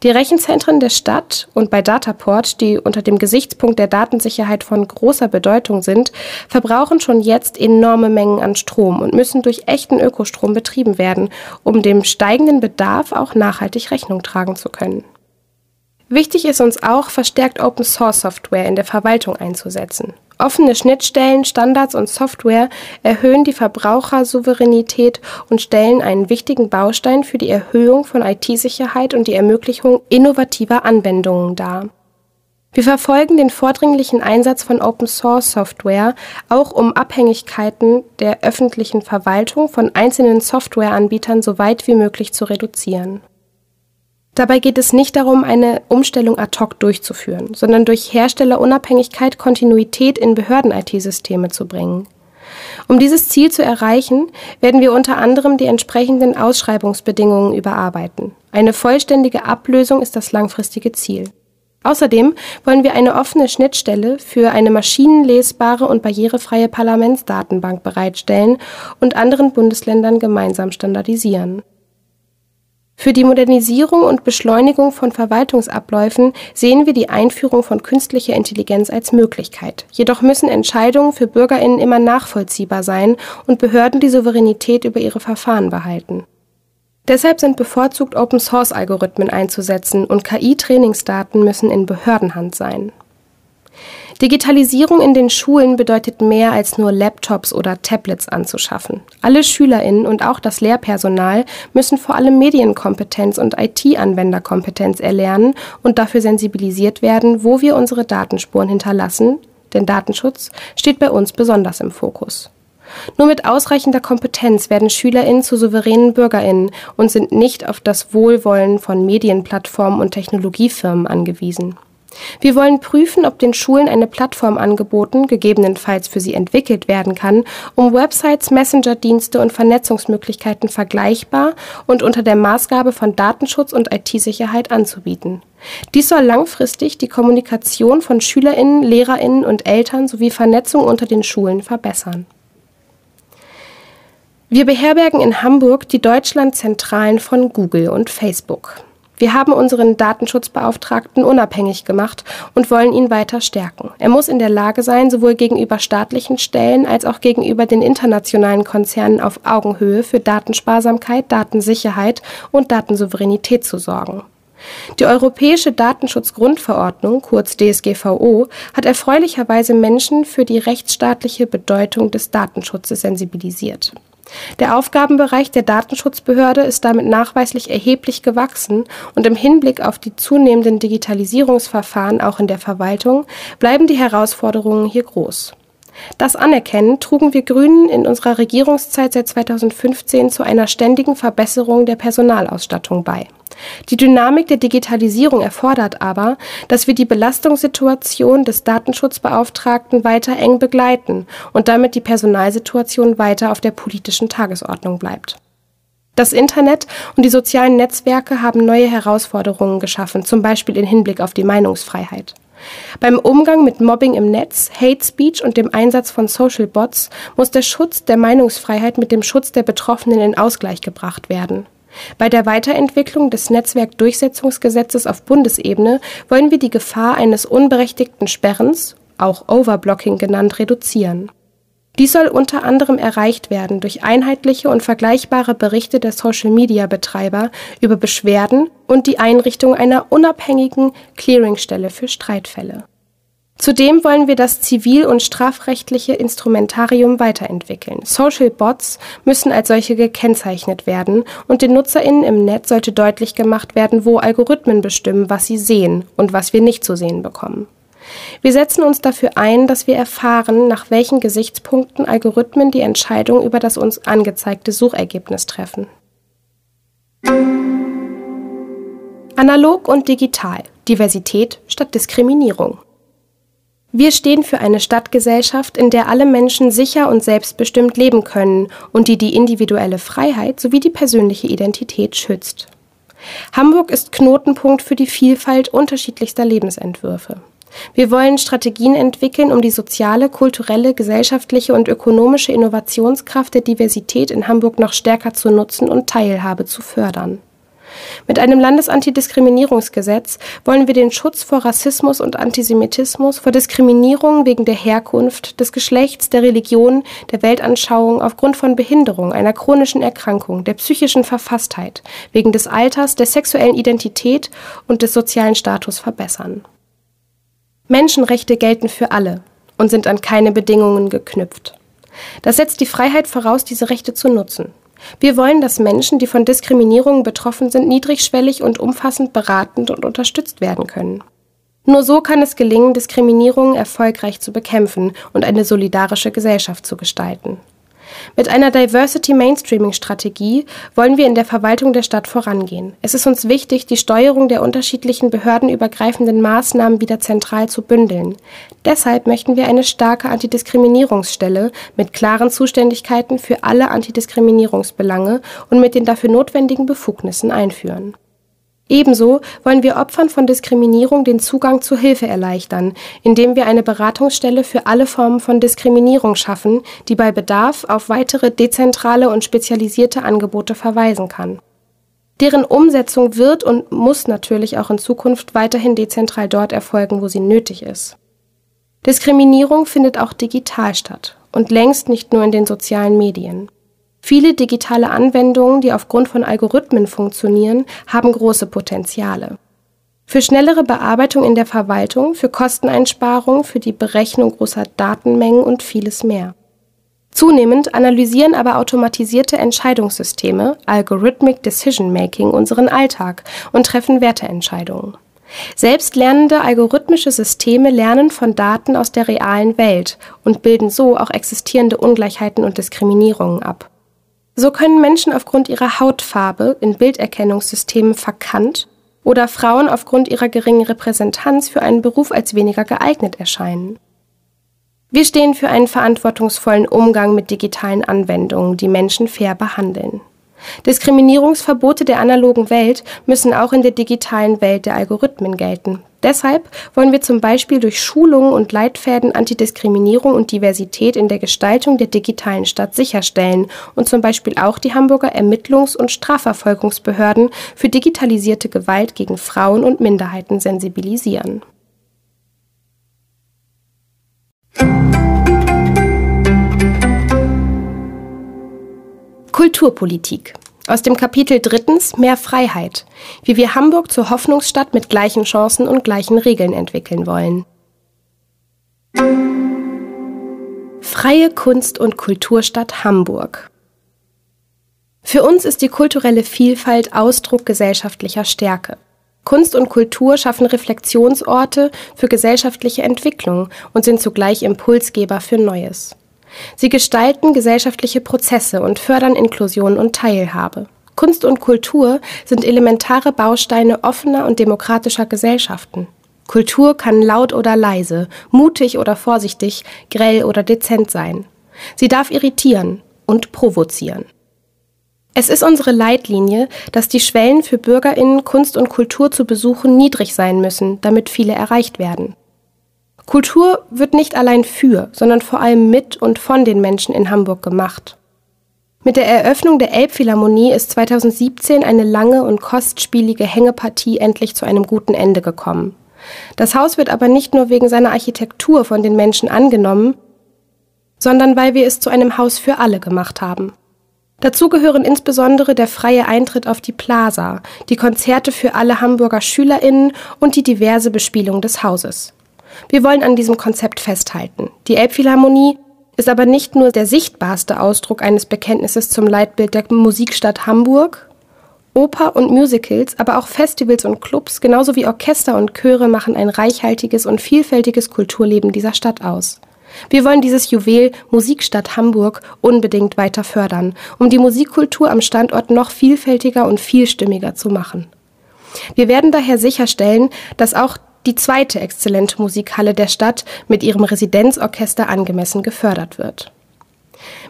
Die Rechenzentren der Stadt und bei Dataport, die unter dem Gesichtspunkt der Datensicherheit von großer Bedeutung sind, verbrauchen schon jetzt enorme Mengen an Strom und müssen durch echten Ökostrom betrieben werden, um dem steigenden Bedarf auch nachhaltig Rechnung tragen zu können. Wichtig ist uns auch, verstärkt Open Source Software in der Verwaltung einzusetzen. Offene Schnittstellen, Standards und Software erhöhen die Verbrauchersouveränität und stellen einen wichtigen Baustein für die Erhöhung von IT-Sicherheit und die Ermöglichung innovativer Anwendungen dar. Wir verfolgen den vordringlichen Einsatz von Open Source Software, auch um Abhängigkeiten der öffentlichen Verwaltung von einzelnen Softwareanbietern so weit wie möglich zu reduzieren. Dabei geht es nicht darum, eine Umstellung ad hoc durchzuführen, sondern durch Herstellerunabhängigkeit Kontinuität in Behörden-IT-Systeme zu bringen. Um dieses Ziel zu erreichen, werden wir unter anderem die entsprechenden Ausschreibungsbedingungen überarbeiten. Eine vollständige Ablösung ist das langfristige Ziel. Außerdem wollen wir eine offene Schnittstelle für eine maschinenlesbare und barrierefreie Parlamentsdatenbank bereitstellen und anderen Bundesländern gemeinsam standardisieren. Für die Modernisierung und Beschleunigung von Verwaltungsabläufen sehen wir die Einführung von künstlicher Intelligenz als Möglichkeit. Jedoch müssen Entscheidungen für Bürgerinnen immer nachvollziehbar sein und Behörden die Souveränität über ihre Verfahren behalten. Deshalb sind bevorzugt Open-Source-Algorithmen einzusetzen und KI-Trainingsdaten müssen in Behördenhand sein. Digitalisierung in den Schulen bedeutet mehr als nur Laptops oder Tablets anzuschaffen. Alle Schülerinnen und auch das Lehrpersonal müssen vor allem Medienkompetenz und IT-Anwenderkompetenz erlernen und dafür sensibilisiert werden, wo wir unsere Datenspuren hinterlassen, denn Datenschutz steht bei uns besonders im Fokus. Nur mit ausreichender Kompetenz werden Schülerinnen zu souveränen Bürgerinnen und sind nicht auf das Wohlwollen von Medienplattformen und Technologiefirmen angewiesen. Wir wollen prüfen, ob den Schulen eine Plattform angeboten, gegebenenfalls für sie entwickelt werden kann, um Websites, Messenger-Dienste und Vernetzungsmöglichkeiten vergleichbar und unter der Maßgabe von Datenschutz und IT-Sicherheit anzubieten. Dies soll langfristig die Kommunikation von Schülerinnen, Lehrerinnen und Eltern sowie Vernetzung unter den Schulen verbessern. Wir beherbergen in Hamburg die Deutschlandzentralen von Google und Facebook. Wir haben unseren Datenschutzbeauftragten unabhängig gemacht und wollen ihn weiter stärken. Er muss in der Lage sein, sowohl gegenüber staatlichen Stellen als auch gegenüber den internationalen Konzernen auf Augenhöhe für Datensparsamkeit, Datensicherheit und Datensouveränität zu sorgen. Die Europäische Datenschutzgrundverordnung, kurz DSGVO, hat erfreulicherweise Menschen für die rechtsstaatliche Bedeutung des Datenschutzes sensibilisiert. Der Aufgabenbereich der Datenschutzbehörde ist damit nachweislich erheblich gewachsen und im Hinblick auf die zunehmenden Digitalisierungsverfahren auch in der Verwaltung bleiben die Herausforderungen hier groß. Das Anerkennen trugen wir Grünen in unserer Regierungszeit seit 2015 zu einer ständigen Verbesserung der Personalausstattung bei. Die Dynamik der Digitalisierung erfordert aber, dass wir die Belastungssituation des Datenschutzbeauftragten weiter eng begleiten und damit die Personalsituation weiter auf der politischen Tagesordnung bleibt. Das Internet und die sozialen Netzwerke haben neue Herausforderungen geschaffen, zum Beispiel in Hinblick auf die Meinungsfreiheit. Beim Umgang mit Mobbing im Netz, Hate Speech und dem Einsatz von Social Bots muss der Schutz der Meinungsfreiheit mit dem Schutz der Betroffenen in Ausgleich gebracht werden. Bei der Weiterentwicklung des Netzwerkdurchsetzungsgesetzes auf Bundesebene wollen wir die Gefahr eines unberechtigten Sperrens, auch Overblocking genannt, reduzieren. Dies soll unter anderem erreicht werden durch einheitliche und vergleichbare Berichte der Social-Media-Betreiber über Beschwerden und die Einrichtung einer unabhängigen Clearingstelle für Streitfälle. Zudem wollen wir das zivil- und strafrechtliche Instrumentarium weiterentwickeln. Social Bots müssen als solche gekennzeichnet werden und den Nutzerinnen im Netz sollte deutlich gemacht werden, wo Algorithmen bestimmen, was sie sehen und was wir nicht zu sehen bekommen. Wir setzen uns dafür ein, dass wir erfahren, nach welchen Gesichtspunkten Algorithmen die Entscheidung über das uns angezeigte Suchergebnis treffen. Analog und digital. Diversität statt Diskriminierung. Wir stehen für eine Stadtgesellschaft, in der alle Menschen sicher und selbstbestimmt leben können und die die individuelle Freiheit sowie die persönliche Identität schützt. Hamburg ist Knotenpunkt für die Vielfalt unterschiedlichster Lebensentwürfe. Wir wollen Strategien entwickeln, um die soziale, kulturelle, gesellschaftliche und ökonomische Innovationskraft der Diversität in Hamburg noch stärker zu nutzen und Teilhabe zu fördern. Mit einem Landesantidiskriminierungsgesetz wollen wir den Schutz vor Rassismus und Antisemitismus, vor Diskriminierung wegen der Herkunft, des Geschlechts, der Religion, der Weltanschauung aufgrund von Behinderung, einer chronischen Erkrankung, der psychischen Verfasstheit, wegen des Alters, der sexuellen Identität und des sozialen Status verbessern. Menschenrechte gelten für alle und sind an keine Bedingungen geknüpft. Das setzt die Freiheit voraus, diese Rechte zu nutzen. Wir wollen, dass Menschen, die von Diskriminierungen betroffen sind, niedrigschwellig und umfassend beratend und unterstützt werden können. Nur so kann es gelingen, Diskriminierungen erfolgreich zu bekämpfen und eine solidarische Gesellschaft zu gestalten. Mit einer Diversity Mainstreaming Strategie wollen wir in der Verwaltung der Stadt vorangehen. Es ist uns wichtig, die Steuerung der unterschiedlichen behördenübergreifenden Maßnahmen wieder zentral zu bündeln. Deshalb möchten wir eine starke Antidiskriminierungsstelle mit klaren Zuständigkeiten für alle Antidiskriminierungsbelange und mit den dafür notwendigen Befugnissen einführen. Ebenso wollen wir Opfern von Diskriminierung den Zugang zu Hilfe erleichtern, indem wir eine Beratungsstelle für alle Formen von Diskriminierung schaffen, die bei Bedarf auf weitere dezentrale und spezialisierte Angebote verweisen kann. Deren Umsetzung wird und muss natürlich auch in Zukunft weiterhin dezentral dort erfolgen, wo sie nötig ist. Diskriminierung findet auch digital statt und längst nicht nur in den sozialen Medien. Viele digitale Anwendungen, die aufgrund von Algorithmen funktionieren, haben große Potenziale. Für schnellere Bearbeitung in der Verwaltung, für Kosteneinsparungen, für die Berechnung großer Datenmengen und vieles mehr. Zunehmend analysieren aber automatisierte Entscheidungssysteme, Algorithmic Decision Making, unseren Alltag und treffen Werteentscheidungen. Selbstlernende algorithmische Systeme lernen von Daten aus der realen Welt und bilden so auch existierende Ungleichheiten und Diskriminierungen ab. So können Menschen aufgrund ihrer Hautfarbe in Bilderkennungssystemen verkannt oder Frauen aufgrund ihrer geringen Repräsentanz für einen Beruf als weniger geeignet erscheinen. Wir stehen für einen verantwortungsvollen Umgang mit digitalen Anwendungen, die Menschen fair behandeln. Diskriminierungsverbote der analogen Welt müssen auch in der digitalen Welt der Algorithmen gelten. Deshalb wollen wir zum Beispiel durch Schulungen und Leitfäden Antidiskriminierung und Diversität in der Gestaltung der digitalen Stadt sicherstellen und zum Beispiel auch die Hamburger Ermittlungs- und Strafverfolgungsbehörden für digitalisierte Gewalt gegen Frauen und Minderheiten sensibilisieren. Kulturpolitik. Aus dem Kapitel drittens Mehr Freiheit, wie wir Hamburg zur Hoffnungsstadt mit gleichen Chancen und gleichen Regeln entwickeln wollen. Freie Kunst- und Kulturstadt Hamburg. Für uns ist die kulturelle Vielfalt Ausdruck gesellschaftlicher Stärke. Kunst und Kultur schaffen Reflexionsorte für gesellschaftliche Entwicklung und sind zugleich Impulsgeber für Neues. Sie gestalten gesellschaftliche Prozesse und fördern Inklusion und Teilhabe. Kunst und Kultur sind elementare Bausteine offener und demokratischer Gesellschaften. Kultur kann laut oder leise, mutig oder vorsichtig, grell oder dezent sein. Sie darf irritieren und provozieren. Es ist unsere Leitlinie, dass die Schwellen für Bürgerinnen, Kunst und Kultur zu besuchen niedrig sein müssen, damit viele erreicht werden. Kultur wird nicht allein für, sondern vor allem mit und von den Menschen in Hamburg gemacht. Mit der Eröffnung der Elbphilharmonie ist 2017 eine lange und kostspielige Hängepartie endlich zu einem guten Ende gekommen. Das Haus wird aber nicht nur wegen seiner Architektur von den Menschen angenommen, sondern weil wir es zu einem Haus für alle gemacht haben. Dazu gehören insbesondere der freie Eintritt auf die Plaza, die Konzerte für alle Hamburger Schülerinnen und die diverse Bespielung des Hauses. Wir wollen an diesem Konzept festhalten. Die Elbphilharmonie ist aber nicht nur der sichtbarste Ausdruck eines Bekenntnisses zum Leitbild der Musikstadt Hamburg. Oper und Musicals, aber auch Festivals und Clubs, genauso wie Orchester und Chöre machen ein reichhaltiges und vielfältiges Kulturleben dieser Stadt aus. Wir wollen dieses Juwel Musikstadt Hamburg unbedingt weiter fördern, um die Musikkultur am Standort noch vielfältiger und vielstimmiger zu machen. Wir werden daher sicherstellen, dass auch die zweite exzellente Musikhalle der Stadt mit ihrem Residenzorchester angemessen gefördert wird.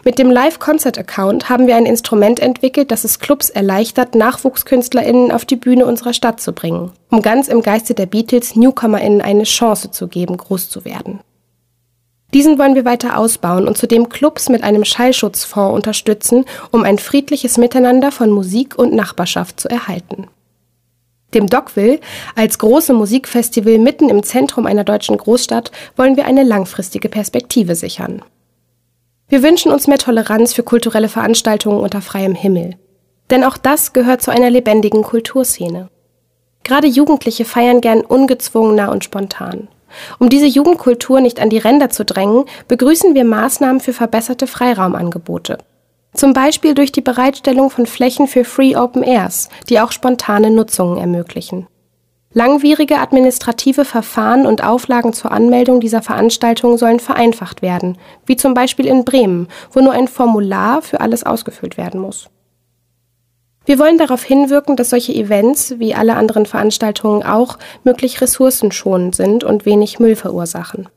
Mit dem Live-Concert-Account haben wir ein Instrument entwickelt, das es Clubs erleichtert, NachwuchskünstlerInnen auf die Bühne unserer Stadt zu bringen, um ganz im Geiste der Beatles NewcomerInnen eine Chance zu geben, groß zu werden. Diesen wollen wir weiter ausbauen und zudem Clubs mit einem Schallschutzfonds unterstützen, um ein friedliches Miteinander von Musik und Nachbarschaft zu erhalten. Dem Dockville, als große Musikfestival mitten im Zentrum einer deutschen Großstadt, wollen wir eine langfristige Perspektive sichern. Wir wünschen uns mehr Toleranz für kulturelle Veranstaltungen unter freiem Himmel. Denn auch das gehört zu einer lebendigen Kulturszene. Gerade Jugendliche feiern gern ungezwungener und spontan. Um diese Jugendkultur nicht an die Ränder zu drängen, begrüßen wir Maßnahmen für verbesserte Freiraumangebote. Zum Beispiel durch die Bereitstellung von Flächen für Free Open Airs, die auch spontane Nutzungen ermöglichen. Langwierige administrative Verfahren und Auflagen zur Anmeldung dieser Veranstaltungen sollen vereinfacht werden, wie zum Beispiel in Bremen, wo nur ein Formular für alles ausgefüllt werden muss. Wir wollen darauf hinwirken, dass solche Events, wie alle anderen Veranstaltungen auch, möglich ressourcenschonend sind und wenig Müll verursachen.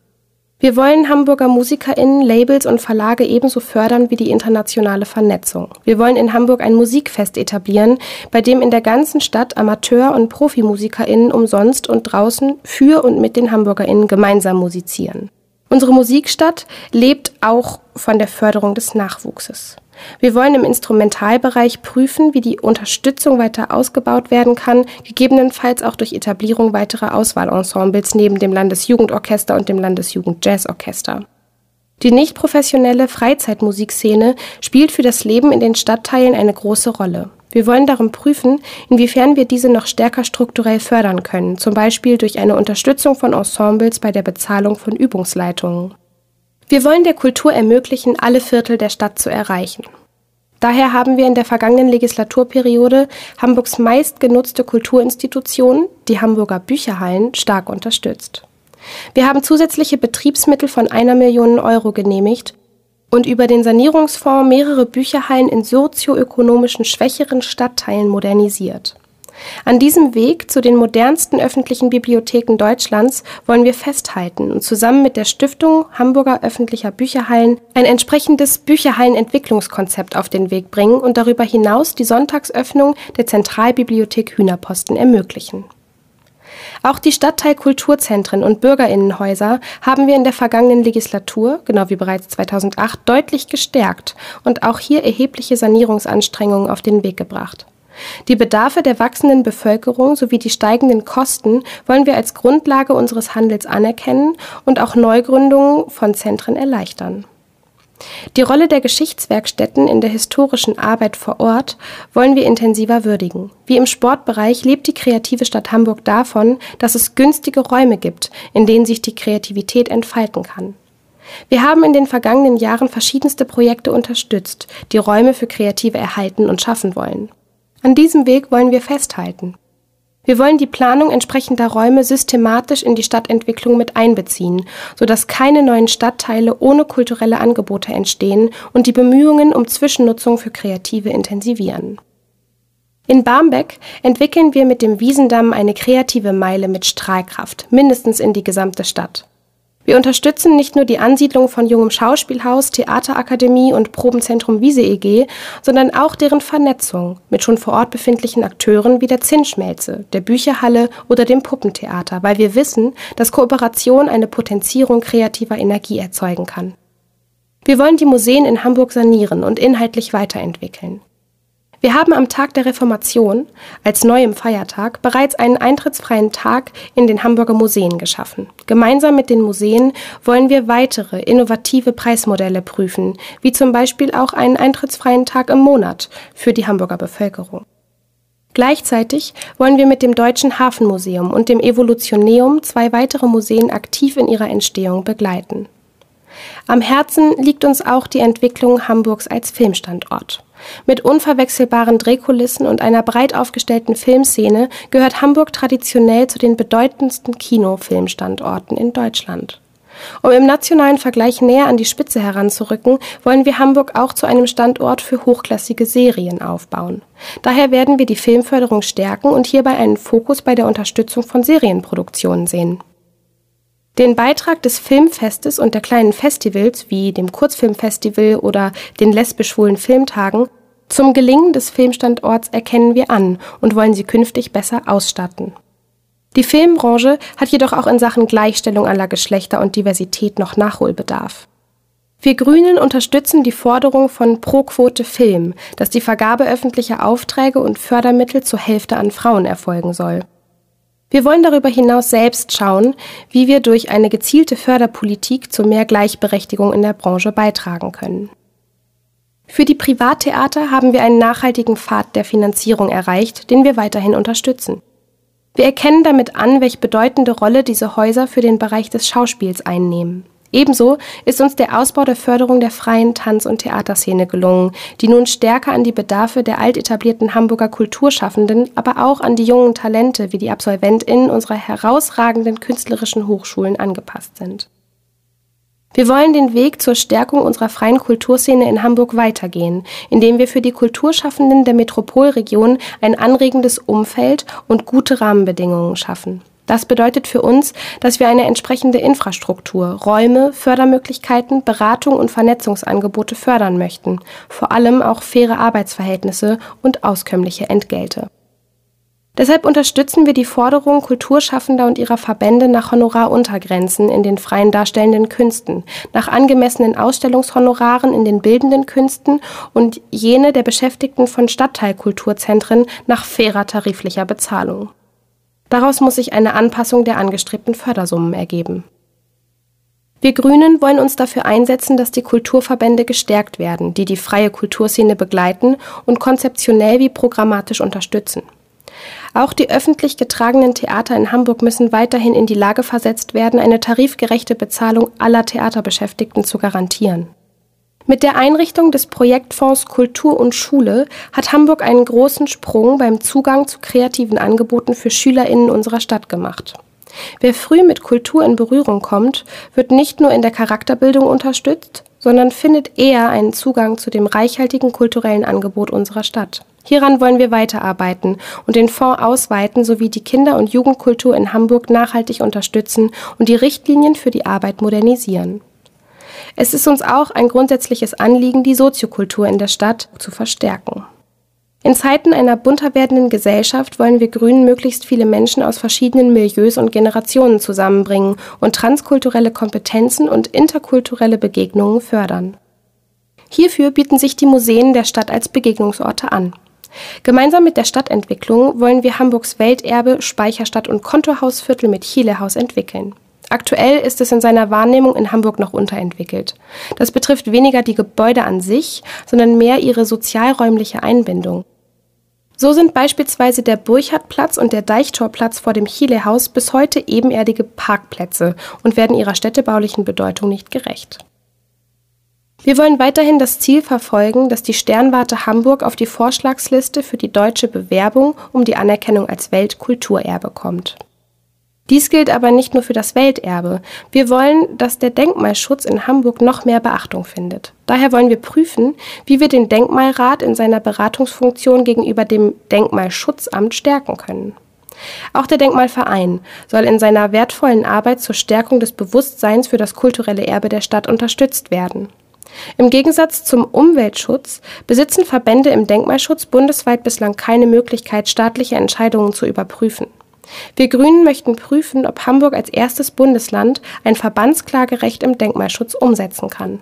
Wir wollen Hamburger MusikerInnen, Labels und Verlage ebenso fördern wie die internationale Vernetzung. Wir wollen in Hamburg ein Musikfest etablieren, bei dem in der ganzen Stadt Amateur- und ProfimusikerInnen umsonst und draußen für und mit den HamburgerInnen gemeinsam musizieren. Unsere Musikstadt lebt auch von der Förderung des Nachwuchses. Wir wollen im Instrumentalbereich prüfen, wie die Unterstützung weiter ausgebaut werden kann, gegebenenfalls auch durch Etablierung weiterer Auswahlensembles neben dem Landesjugendorchester und dem Landesjugendjazzorchester. Die nicht professionelle Freizeitmusikszene spielt für das Leben in den Stadtteilen eine große Rolle. Wir wollen darum prüfen, inwiefern wir diese noch stärker strukturell fördern können, zum Beispiel durch eine Unterstützung von Ensembles bei der Bezahlung von Übungsleitungen. Wir wollen der Kultur ermöglichen, alle Viertel der Stadt zu erreichen. Daher haben wir in der vergangenen Legislaturperiode Hamburgs meistgenutzte Kulturinstitution, die Hamburger Bücherhallen, stark unterstützt. Wir haben zusätzliche Betriebsmittel von einer Million Euro genehmigt und über den Sanierungsfonds mehrere Bücherhallen in sozioökonomischen schwächeren Stadtteilen modernisiert. An diesem Weg zu den modernsten öffentlichen Bibliotheken Deutschlands wollen wir festhalten und zusammen mit der Stiftung Hamburger öffentlicher Bücherhallen ein entsprechendes Bücherhallenentwicklungskonzept auf den Weg bringen und darüber hinaus die Sonntagsöffnung der Zentralbibliothek Hühnerposten ermöglichen. Auch die Stadtteilkulturzentren und Bürgerinnenhäuser haben wir in der vergangenen Legislatur, genau wie bereits 2008, deutlich gestärkt und auch hier erhebliche Sanierungsanstrengungen auf den Weg gebracht. Die Bedarfe der wachsenden Bevölkerung sowie die steigenden Kosten wollen wir als Grundlage unseres Handels anerkennen und auch Neugründungen von Zentren erleichtern. Die Rolle der Geschichtswerkstätten in der historischen Arbeit vor Ort wollen wir intensiver würdigen. Wie im Sportbereich lebt die kreative Stadt Hamburg davon, dass es günstige Räume gibt, in denen sich die Kreativität entfalten kann. Wir haben in den vergangenen Jahren verschiedenste Projekte unterstützt, die Räume für Kreative erhalten und schaffen wollen. An diesem Weg wollen wir festhalten. Wir wollen die Planung entsprechender Räume systematisch in die Stadtentwicklung mit einbeziehen, sodass keine neuen Stadtteile ohne kulturelle Angebote entstehen und die Bemühungen um Zwischennutzung für Kreative intensivieren. In Barmbek entwickeln wir mit dem Wiesendamm eine kreative Meile mit Strahlkraft, mindestens in die gesamte Stadt. Wir unterstützen nicht nur die Ansiedlung von Jungem Schauspielhaus, Theaterakademie und Probenzentrum Wiese EG, sondern auch deren Vernetzung mit schon vor Ort befindlichen Akteuren wie der Zinnschmelze, der Bücherhalle oder dem Puppentheater, weil wir wissen, dass Kooperation eine Potenzierung kreativer Energie erzeugen kann. Wir wollen die Museen in Hamburg sanieren und inhaltlich weiterentwickeln. Wir haben am Tag der Reformation, als neuem Feiertag, bereits einen eintrittsfreien Tag in den Hamburger Museen geschaffen. Gemeinsam mit den Museen wollen wir weitere innovative Preismodelle prüfen, wie zum Beispiel auch einen eintrittsfreien Tag im Monat für die Hamburger Bevölkerung. Gleichzeitig wollen wir mit dem Deutschen Hafenmuseum und dem Evolutioneum zwei weitere Museen aktiv in ihrer Entstehung begleiten. Am Herzen liegt uns auch die Entwicklung Hamburgs als Filmstandort. Mit unverwechselbaren Drehkulissen und einer breit aufgestellten Filmszene gehört Hamburg traditionell zu den bedeutendsten Kinofilmstandorten in Deutschland. Um im nationalen Vergleich näher an die Spitze heranzurücken, wollen wir Hamburg auch zu einem Standort für hochklassige Serien aufbauen. Daher werden wir die Filmförderung stärken und hierbei einen Fokus bei der Unterstützung von Serienproduktionen sehen. Den Beitrag des Filmfestes und der kleinen Festivals wie dem Kurzfilmfestival oder den lesbisch-schwulen Filmtagen zum Gelingen des Filmstandorts erkennen wir an und wollen sie künftig besser ausstatten. Die Filmbranche hat jedoch auch in Sachen Gleichstellung aller Geschlechter und Diversität noch Nachholbedarf. Wir Grünen unterstützen die Forderung von Pro Quote Film, dass die Vergabe öffentlicher Aufträge und Fördermittel zur Hälfte an Frauen erfolgen soll. Wir wollen darüber hinaus selbst schauen, wie wir durch eine gezielte Förderpolitik zu mehr Gleichberechtigung in der Branche beitragen können. Für die Privattheater haben wir einen nachhaltigen Pfad der Finanzierung erreicht, den wir weiterhin unterstützen. Wir erkennen damit an, welche bedeutende Rolle diese Häuser für den Bereich des Schauspiels einnehmen. Ebenso ist uns der Ausbau der Förderung der freien Tanz- und Theaterszene gelungen, die nun stärker an die Bedarfe der altetablierten Hamburger Kulturschaffenden, aber auch an die jungen Talente wie die Absolventinnen unserer herausragenden künstlerischen Hochschulen angepasst sind. Wir wollen den Weg zur Stärkung unserer freien Kulturszene in Hamburg weitergehen, indem wir für die Kulturschaffenden der Metropolregion ein anregendes Umfeld und gute Rahmenbedingungen schaffen. Das bedeutet für uns, dass wir eine entsprechende Infrastruktur, Räume, Fördermöglichkeiten, Beratung und Vernetzungsangebote fördern möchten, vor allem auch faire Arbeitsverhältnisse und auskömmliche Entgelte. Deshalb unterstützen wir die Forderung Kulturschaffender und ihrer Verbände nach Honoraruntergrenzen in den freien darstellenden Künsten, nach angemessenen Ausstellungshonoraren in den bildenden Künsten und jene der Beschäftigten von Stadtteilkulturzentren nach fairer tariflicher Bezahlung. Daraus muss sich eine Anpassung der angestrebten Fördersummen ergeben. Wir Grünen wollen uns dafür einsetzen, dass die Kulturverbände gestärkt werden, die die freie Kulturszene begleiten und konzeptionell wie programmatisch unterstützen. Auch die öffentlich getragenen Theater in Hamburg müssen weiterhin in die Lage versetzt werden, eine tarifgerechte Bezahlung aller Theaterbeschäftigten zu garantieren. Mit der Einrichtung des Projektfonds Kultur und Schule hat Hamburg einen großen Sprung beim Zugang zu kreativen Angeboten für Schülerinnen unserer Stadt gemacht. Wer früh mit Kultur in Berührung kommt, wird nicht nur in der Charakterbildung unterstützt, sondern findet eher einen Zugang zu dem reichhaltigen kulturellen Angebot unserer Stadt. Hieran wollen wir weiterarbeiten und den Fonds ausweiten sowie die Kinder- und Jugendkultur in Hamburg nachhaltig unterstützen und die Richtlinien für die Arbeit modernisieren. Es ist uns auch ein grundsätzliches Anliegen, die Soziokultur in der Stadt zu verstärken. In Zeiten einer bunter werdenden Gesellschaft wollen wir Grünen möglichst viele Menschen aus verschiedenen Milieus und Generationen zusammenbringen und transkulturelle Kompetenzen und interkulturelle Begegnungen fördern. Hierfür bieten sich die Museen der Stadt als Begegnungsorte an. Gemeinsam mit der Stadtentwicklung wollen wir Hamburgs Welterbe Speicherstadt und Kontohausviertel mit Chilehaus entwickeln. Aktuell ist es in seiner Wahrnehmung in Hamburg noch unterentwickelt. Das betrifft weniger die Gebäude an sich, sondern mehr ihre sozialräumliche Einbindung. So sind beispielsweise der Burchardplatz und der Deichtorplatz vor dem Chilehaus bis heute ebenerdige Parkplätze und werden ihrer städtebaulichen Bedeutung nicht gerecht. Wir wollen weiterhin das Ziel verfolgen, dass die Sternwarte Hamburg auf die Vorschlagsliste für die deutsche Bewerbung um die Anerkennung als Weltkulturerbe kommt. Dies gilt aber nicht nur für das Welterbe. Wir wollen, dass der Denkmalschutz in Hamburg noch mehr Beachtung findet. Daher wollen wir prüfen, wie wir den Denkmalrat in seiner Beratungsfunktion gegenüber dem Denkmalschutzamt stärken können. Auch der Denkmalverein soll in seiner wertvollen Arbeit zur Stärkung des Bewusstseins für das kulturelle Erbe der Stadt unterstützt werden. Im Gegensatz zum Umweltschutz besitzen Verbände im Denkmalschutz bundesweit bislang keine Möglichkeit, staatliche Entscheidungen zu überprüfen. Wir Grünen möchten prüfen, ob Hamburg als erstes Bundesland ein Verbandsklagerecht im Denkmalschutz umsetzen kann.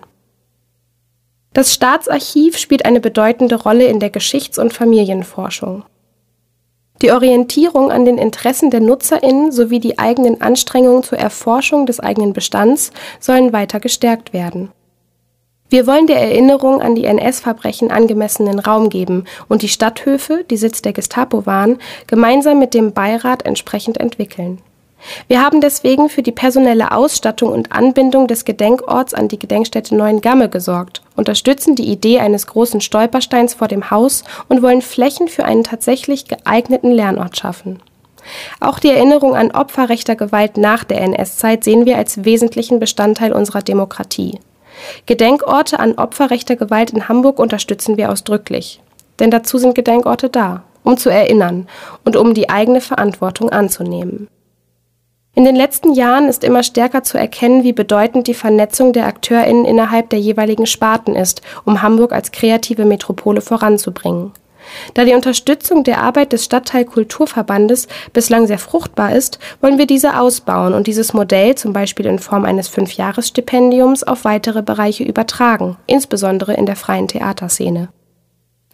Das Staatsarchiv spielt eine bedeutende Rolle in der Geschichts- und Familienforschung. Die Orientierung an den Interessen der Nutzerinnen sowie die eigenen Anstrengungen zur Erforschung des eigenen Bestands sollen weiter gestärkt werden. Wir wollen der Erinnerung an die NS-Verbrechen angemessenen Raum geben und die Stadthöfe, die Sitz der Gestapo waren, gemeinsam mit dem Beirat entsprechend entwickeln. Wir haben deswegen für die personelle Ausstattung und Anbindung des Gedenkorts an die Gedenkstätte Neuengamme gesorgt, unterstützen die Idee eines großen Stolpersteins vor dem Haus und wollen Flächen für einen tatsächlich geeigneten Lernort schaffen. Auch die Erinnerung an Opfer rechter Gewalt nach der NS-Zeit sehen wir als wesentlichen Bestandteil unserer Demokratie. Gedenkorte an Opfer rechter Gewalt in Hamburg unterstützen wir ausdrücklich. Denn dazu sind Gedenkorte da, um zu erinnern und um die eigene Verantwortung anzunehmen. In den letzten Jahren ist immer stärker zu erkennen, wie bedeutend die Vernetzung der AkteurInnen innerhalb der jeweiligen Sparten ist, um Hamburg als kreative Metropole voranzubringen. Da die Unterstützung der Arbeit des Stadtteil-Kulturverbandes bislang sehr fruchtbar ist, wollen wir diese ausbauen und dieses Modell zum Beispiel in Form eines Fünfjahresstipendiums auf weitere Bereiche übertragen, insbesondere in der freien Theaterszene.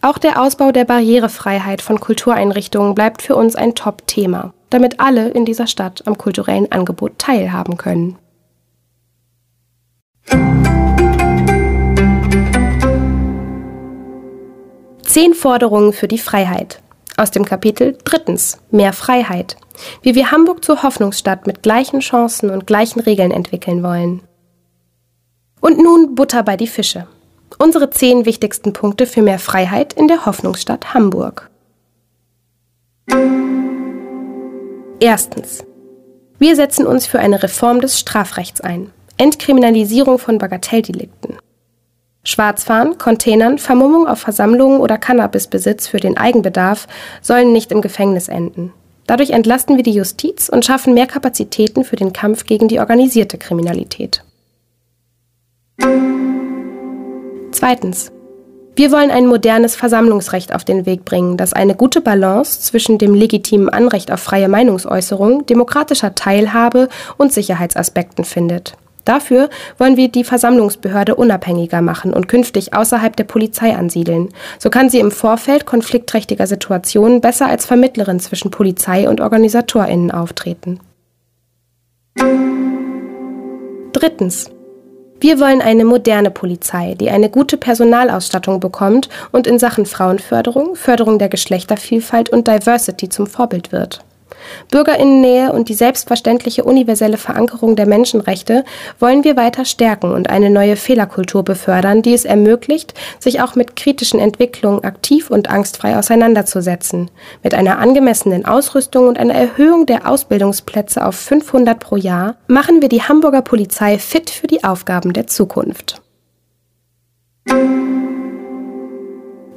Auch der Ausbau der Barrierefreiheit von Kultureinrichtungen bleibt für uns ein Top-Thema, damit alle in dieser Stadt am kulturellen Angebot teilhaben können. Zehn Forderungen für die Freiheit. Aus dem Kapitel Drittens Mehr Freiheit. Wie wir Hamburg zur Hoffnungsstadt mit gleichen Chancen und gleichen Regeln entwickeln wollen. Und nun Butter bei die Fische. Unsere zehn wichtigsten Punkte für mehr Freiheit in der Hoffnungsstadt Hamburg. Erstens. Wir setzen uns für eine Reform des Strafrechts ein. Entkriminalisierung von Bagatelldelikten. Schwarzfahren, Containern, Vermummung auf Versammlungen oder Cannabisbesitz für den Eigenbedarf sollen nicht im Gefängnis enden. Dadurch entlasten wir die Justiz und schaffen mehr Kapazitäten für den Kampf gegen die organisierte Kriminalität. Zweitens. Wir wollen ein modernes Versammlungsrecht auf den Weg bringen, das eine gute Balance zwischen dem legitimen Anrecht auf freie Meinungsäußerung, demokratischer Teilhabe und Sicherheitsaspekten findet. Dafür wollen wir die Versammlungsbehörde unabhängiger machen und künftig außerhalb der Polizei ansiedeln. So kann sie im Vorfeld konfliktträchtiger Situationen besser als Vermittlerin zwischen Polizei und Organisatorinnen auftreten. Drittens. Wir wollen eine moderne Polizei, die eine gute Personalausstattung bekommt und in Sachen Frauenförderung, Förderung der Geschlechtervielfalt und Diversity zum Vorbild wird. Bürgerinnennähe und die selbstverständliche universelle Verankerung der Menschenrechte wollen wir weiter stärken und eine neue Fehlerkultur befördern, die es ermöglicht, sich auch mit kritischen Entwicklungen aktiv und angstfrei auseinanderzusetzen. Mit einer angemessenen Ausrüstung und einer Erhöhung der Ausbildungsplätze auf 500 pro Jahr machen wir die Hamburger Polizei fit für die Aufgaben der Zukunft.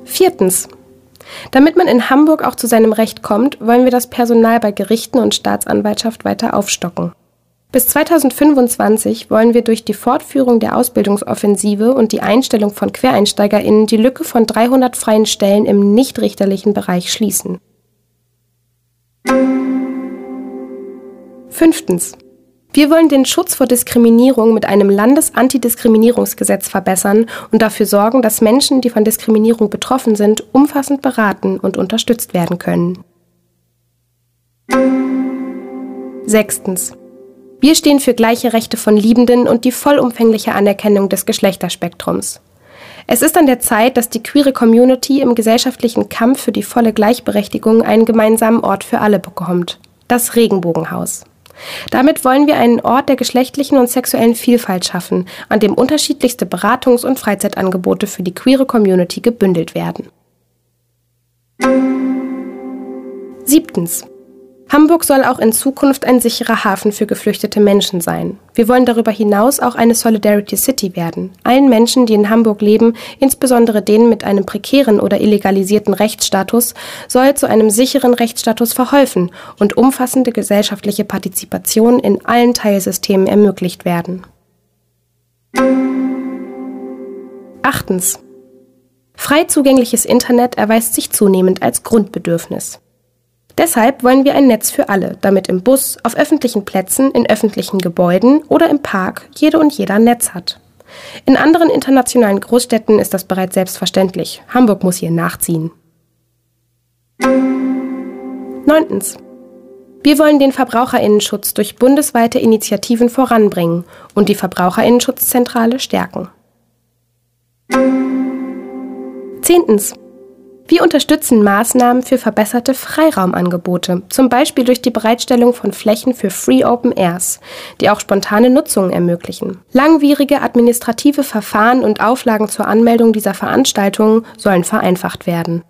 Viertens. Damit man in Hamburg auch zu seinem Recht kommt, wollen wir das Personal bei Gerichten und Staatsanwaltschaft weiter aufstocken. Bis 2025 wollen wir durch die Fortführung der Ausbildungsoffensive und die Einstellung von QuereinsteigerInnen die Lücke von 300 freien Stellen im nichtrichterlichen Bereich schließen. Fünftens. Wir wollen den Schutz vor Diskriminierung mit einem Landesantidiskriminierungsgesetz verbessern und dafür sorgen, dass Menschen, die von Diskriminierung betroffen sind, umfassend beraten und unterstützt werden können. Sechstens. Wir stehen für gleiche Rechte von Liebenden und die vollumfängliche Anerkennung des Geschlechterspektrums. Es ist an der Zeit, dass die queere Community im gesellschaftlichen Kampf für die volle Gleichberechtigung einen gemeinsamen Ort für alle bekommt. Das Regenbogenhaus. Damit wollen wir einen Ort der geschlechtlichen und sexuellen Vielfalt schaffen, an dem unterschiedlichste Beratungs- und Freizeitangebote für die queere Community gebündelt werden. Siebtens. Hamburg soll auch in Zukunft ein sicherer Hafen für geflüchtete Menschen sein. Wir wollen darüber hinaus auch eine Solidarity City werden. Allen Menschen, die in Hamburg leben, insbesondere denen mit einem prekären oder illegalisierten Rechtsstatus, soll zu einem sicheren Rechtsstatus verholfen und umfassende gesellschaftliche Partizipation in allen Teilsystemen ermöglicht werden. Achtens. Frei zugängliches Internet erweist sich zunehmend als Grundbedürfnis. Deshalb wollen wir ein Netz für alle, damit im Bus, auf öffentlichen Plätzen, in öffentlichen Gebäuden oder im Park jede und jeder Netz hat. In anderen internationalen Großstädten ist das bereits selbstverständlich. Hamburg muss hier nachziehen. Neuntens. Wir wollen den Verbraucherinnenschutz durch bundesweite Initiativen voranbringen und die Verbraucherinnenschutzzentrale stärken. Zehntens. Wir unterstützen Maßnahmen für verbesserte Freiraumangebote, zum Beispiel durch die Bereitstellung von Flächen für Free Open Airs, die auch spontane Nutzungen ermöglichen. Langwierige administrative Verfahren und Auflagen zur Anmeldung dieser Veranstaltungen sollen vereinfacht werden.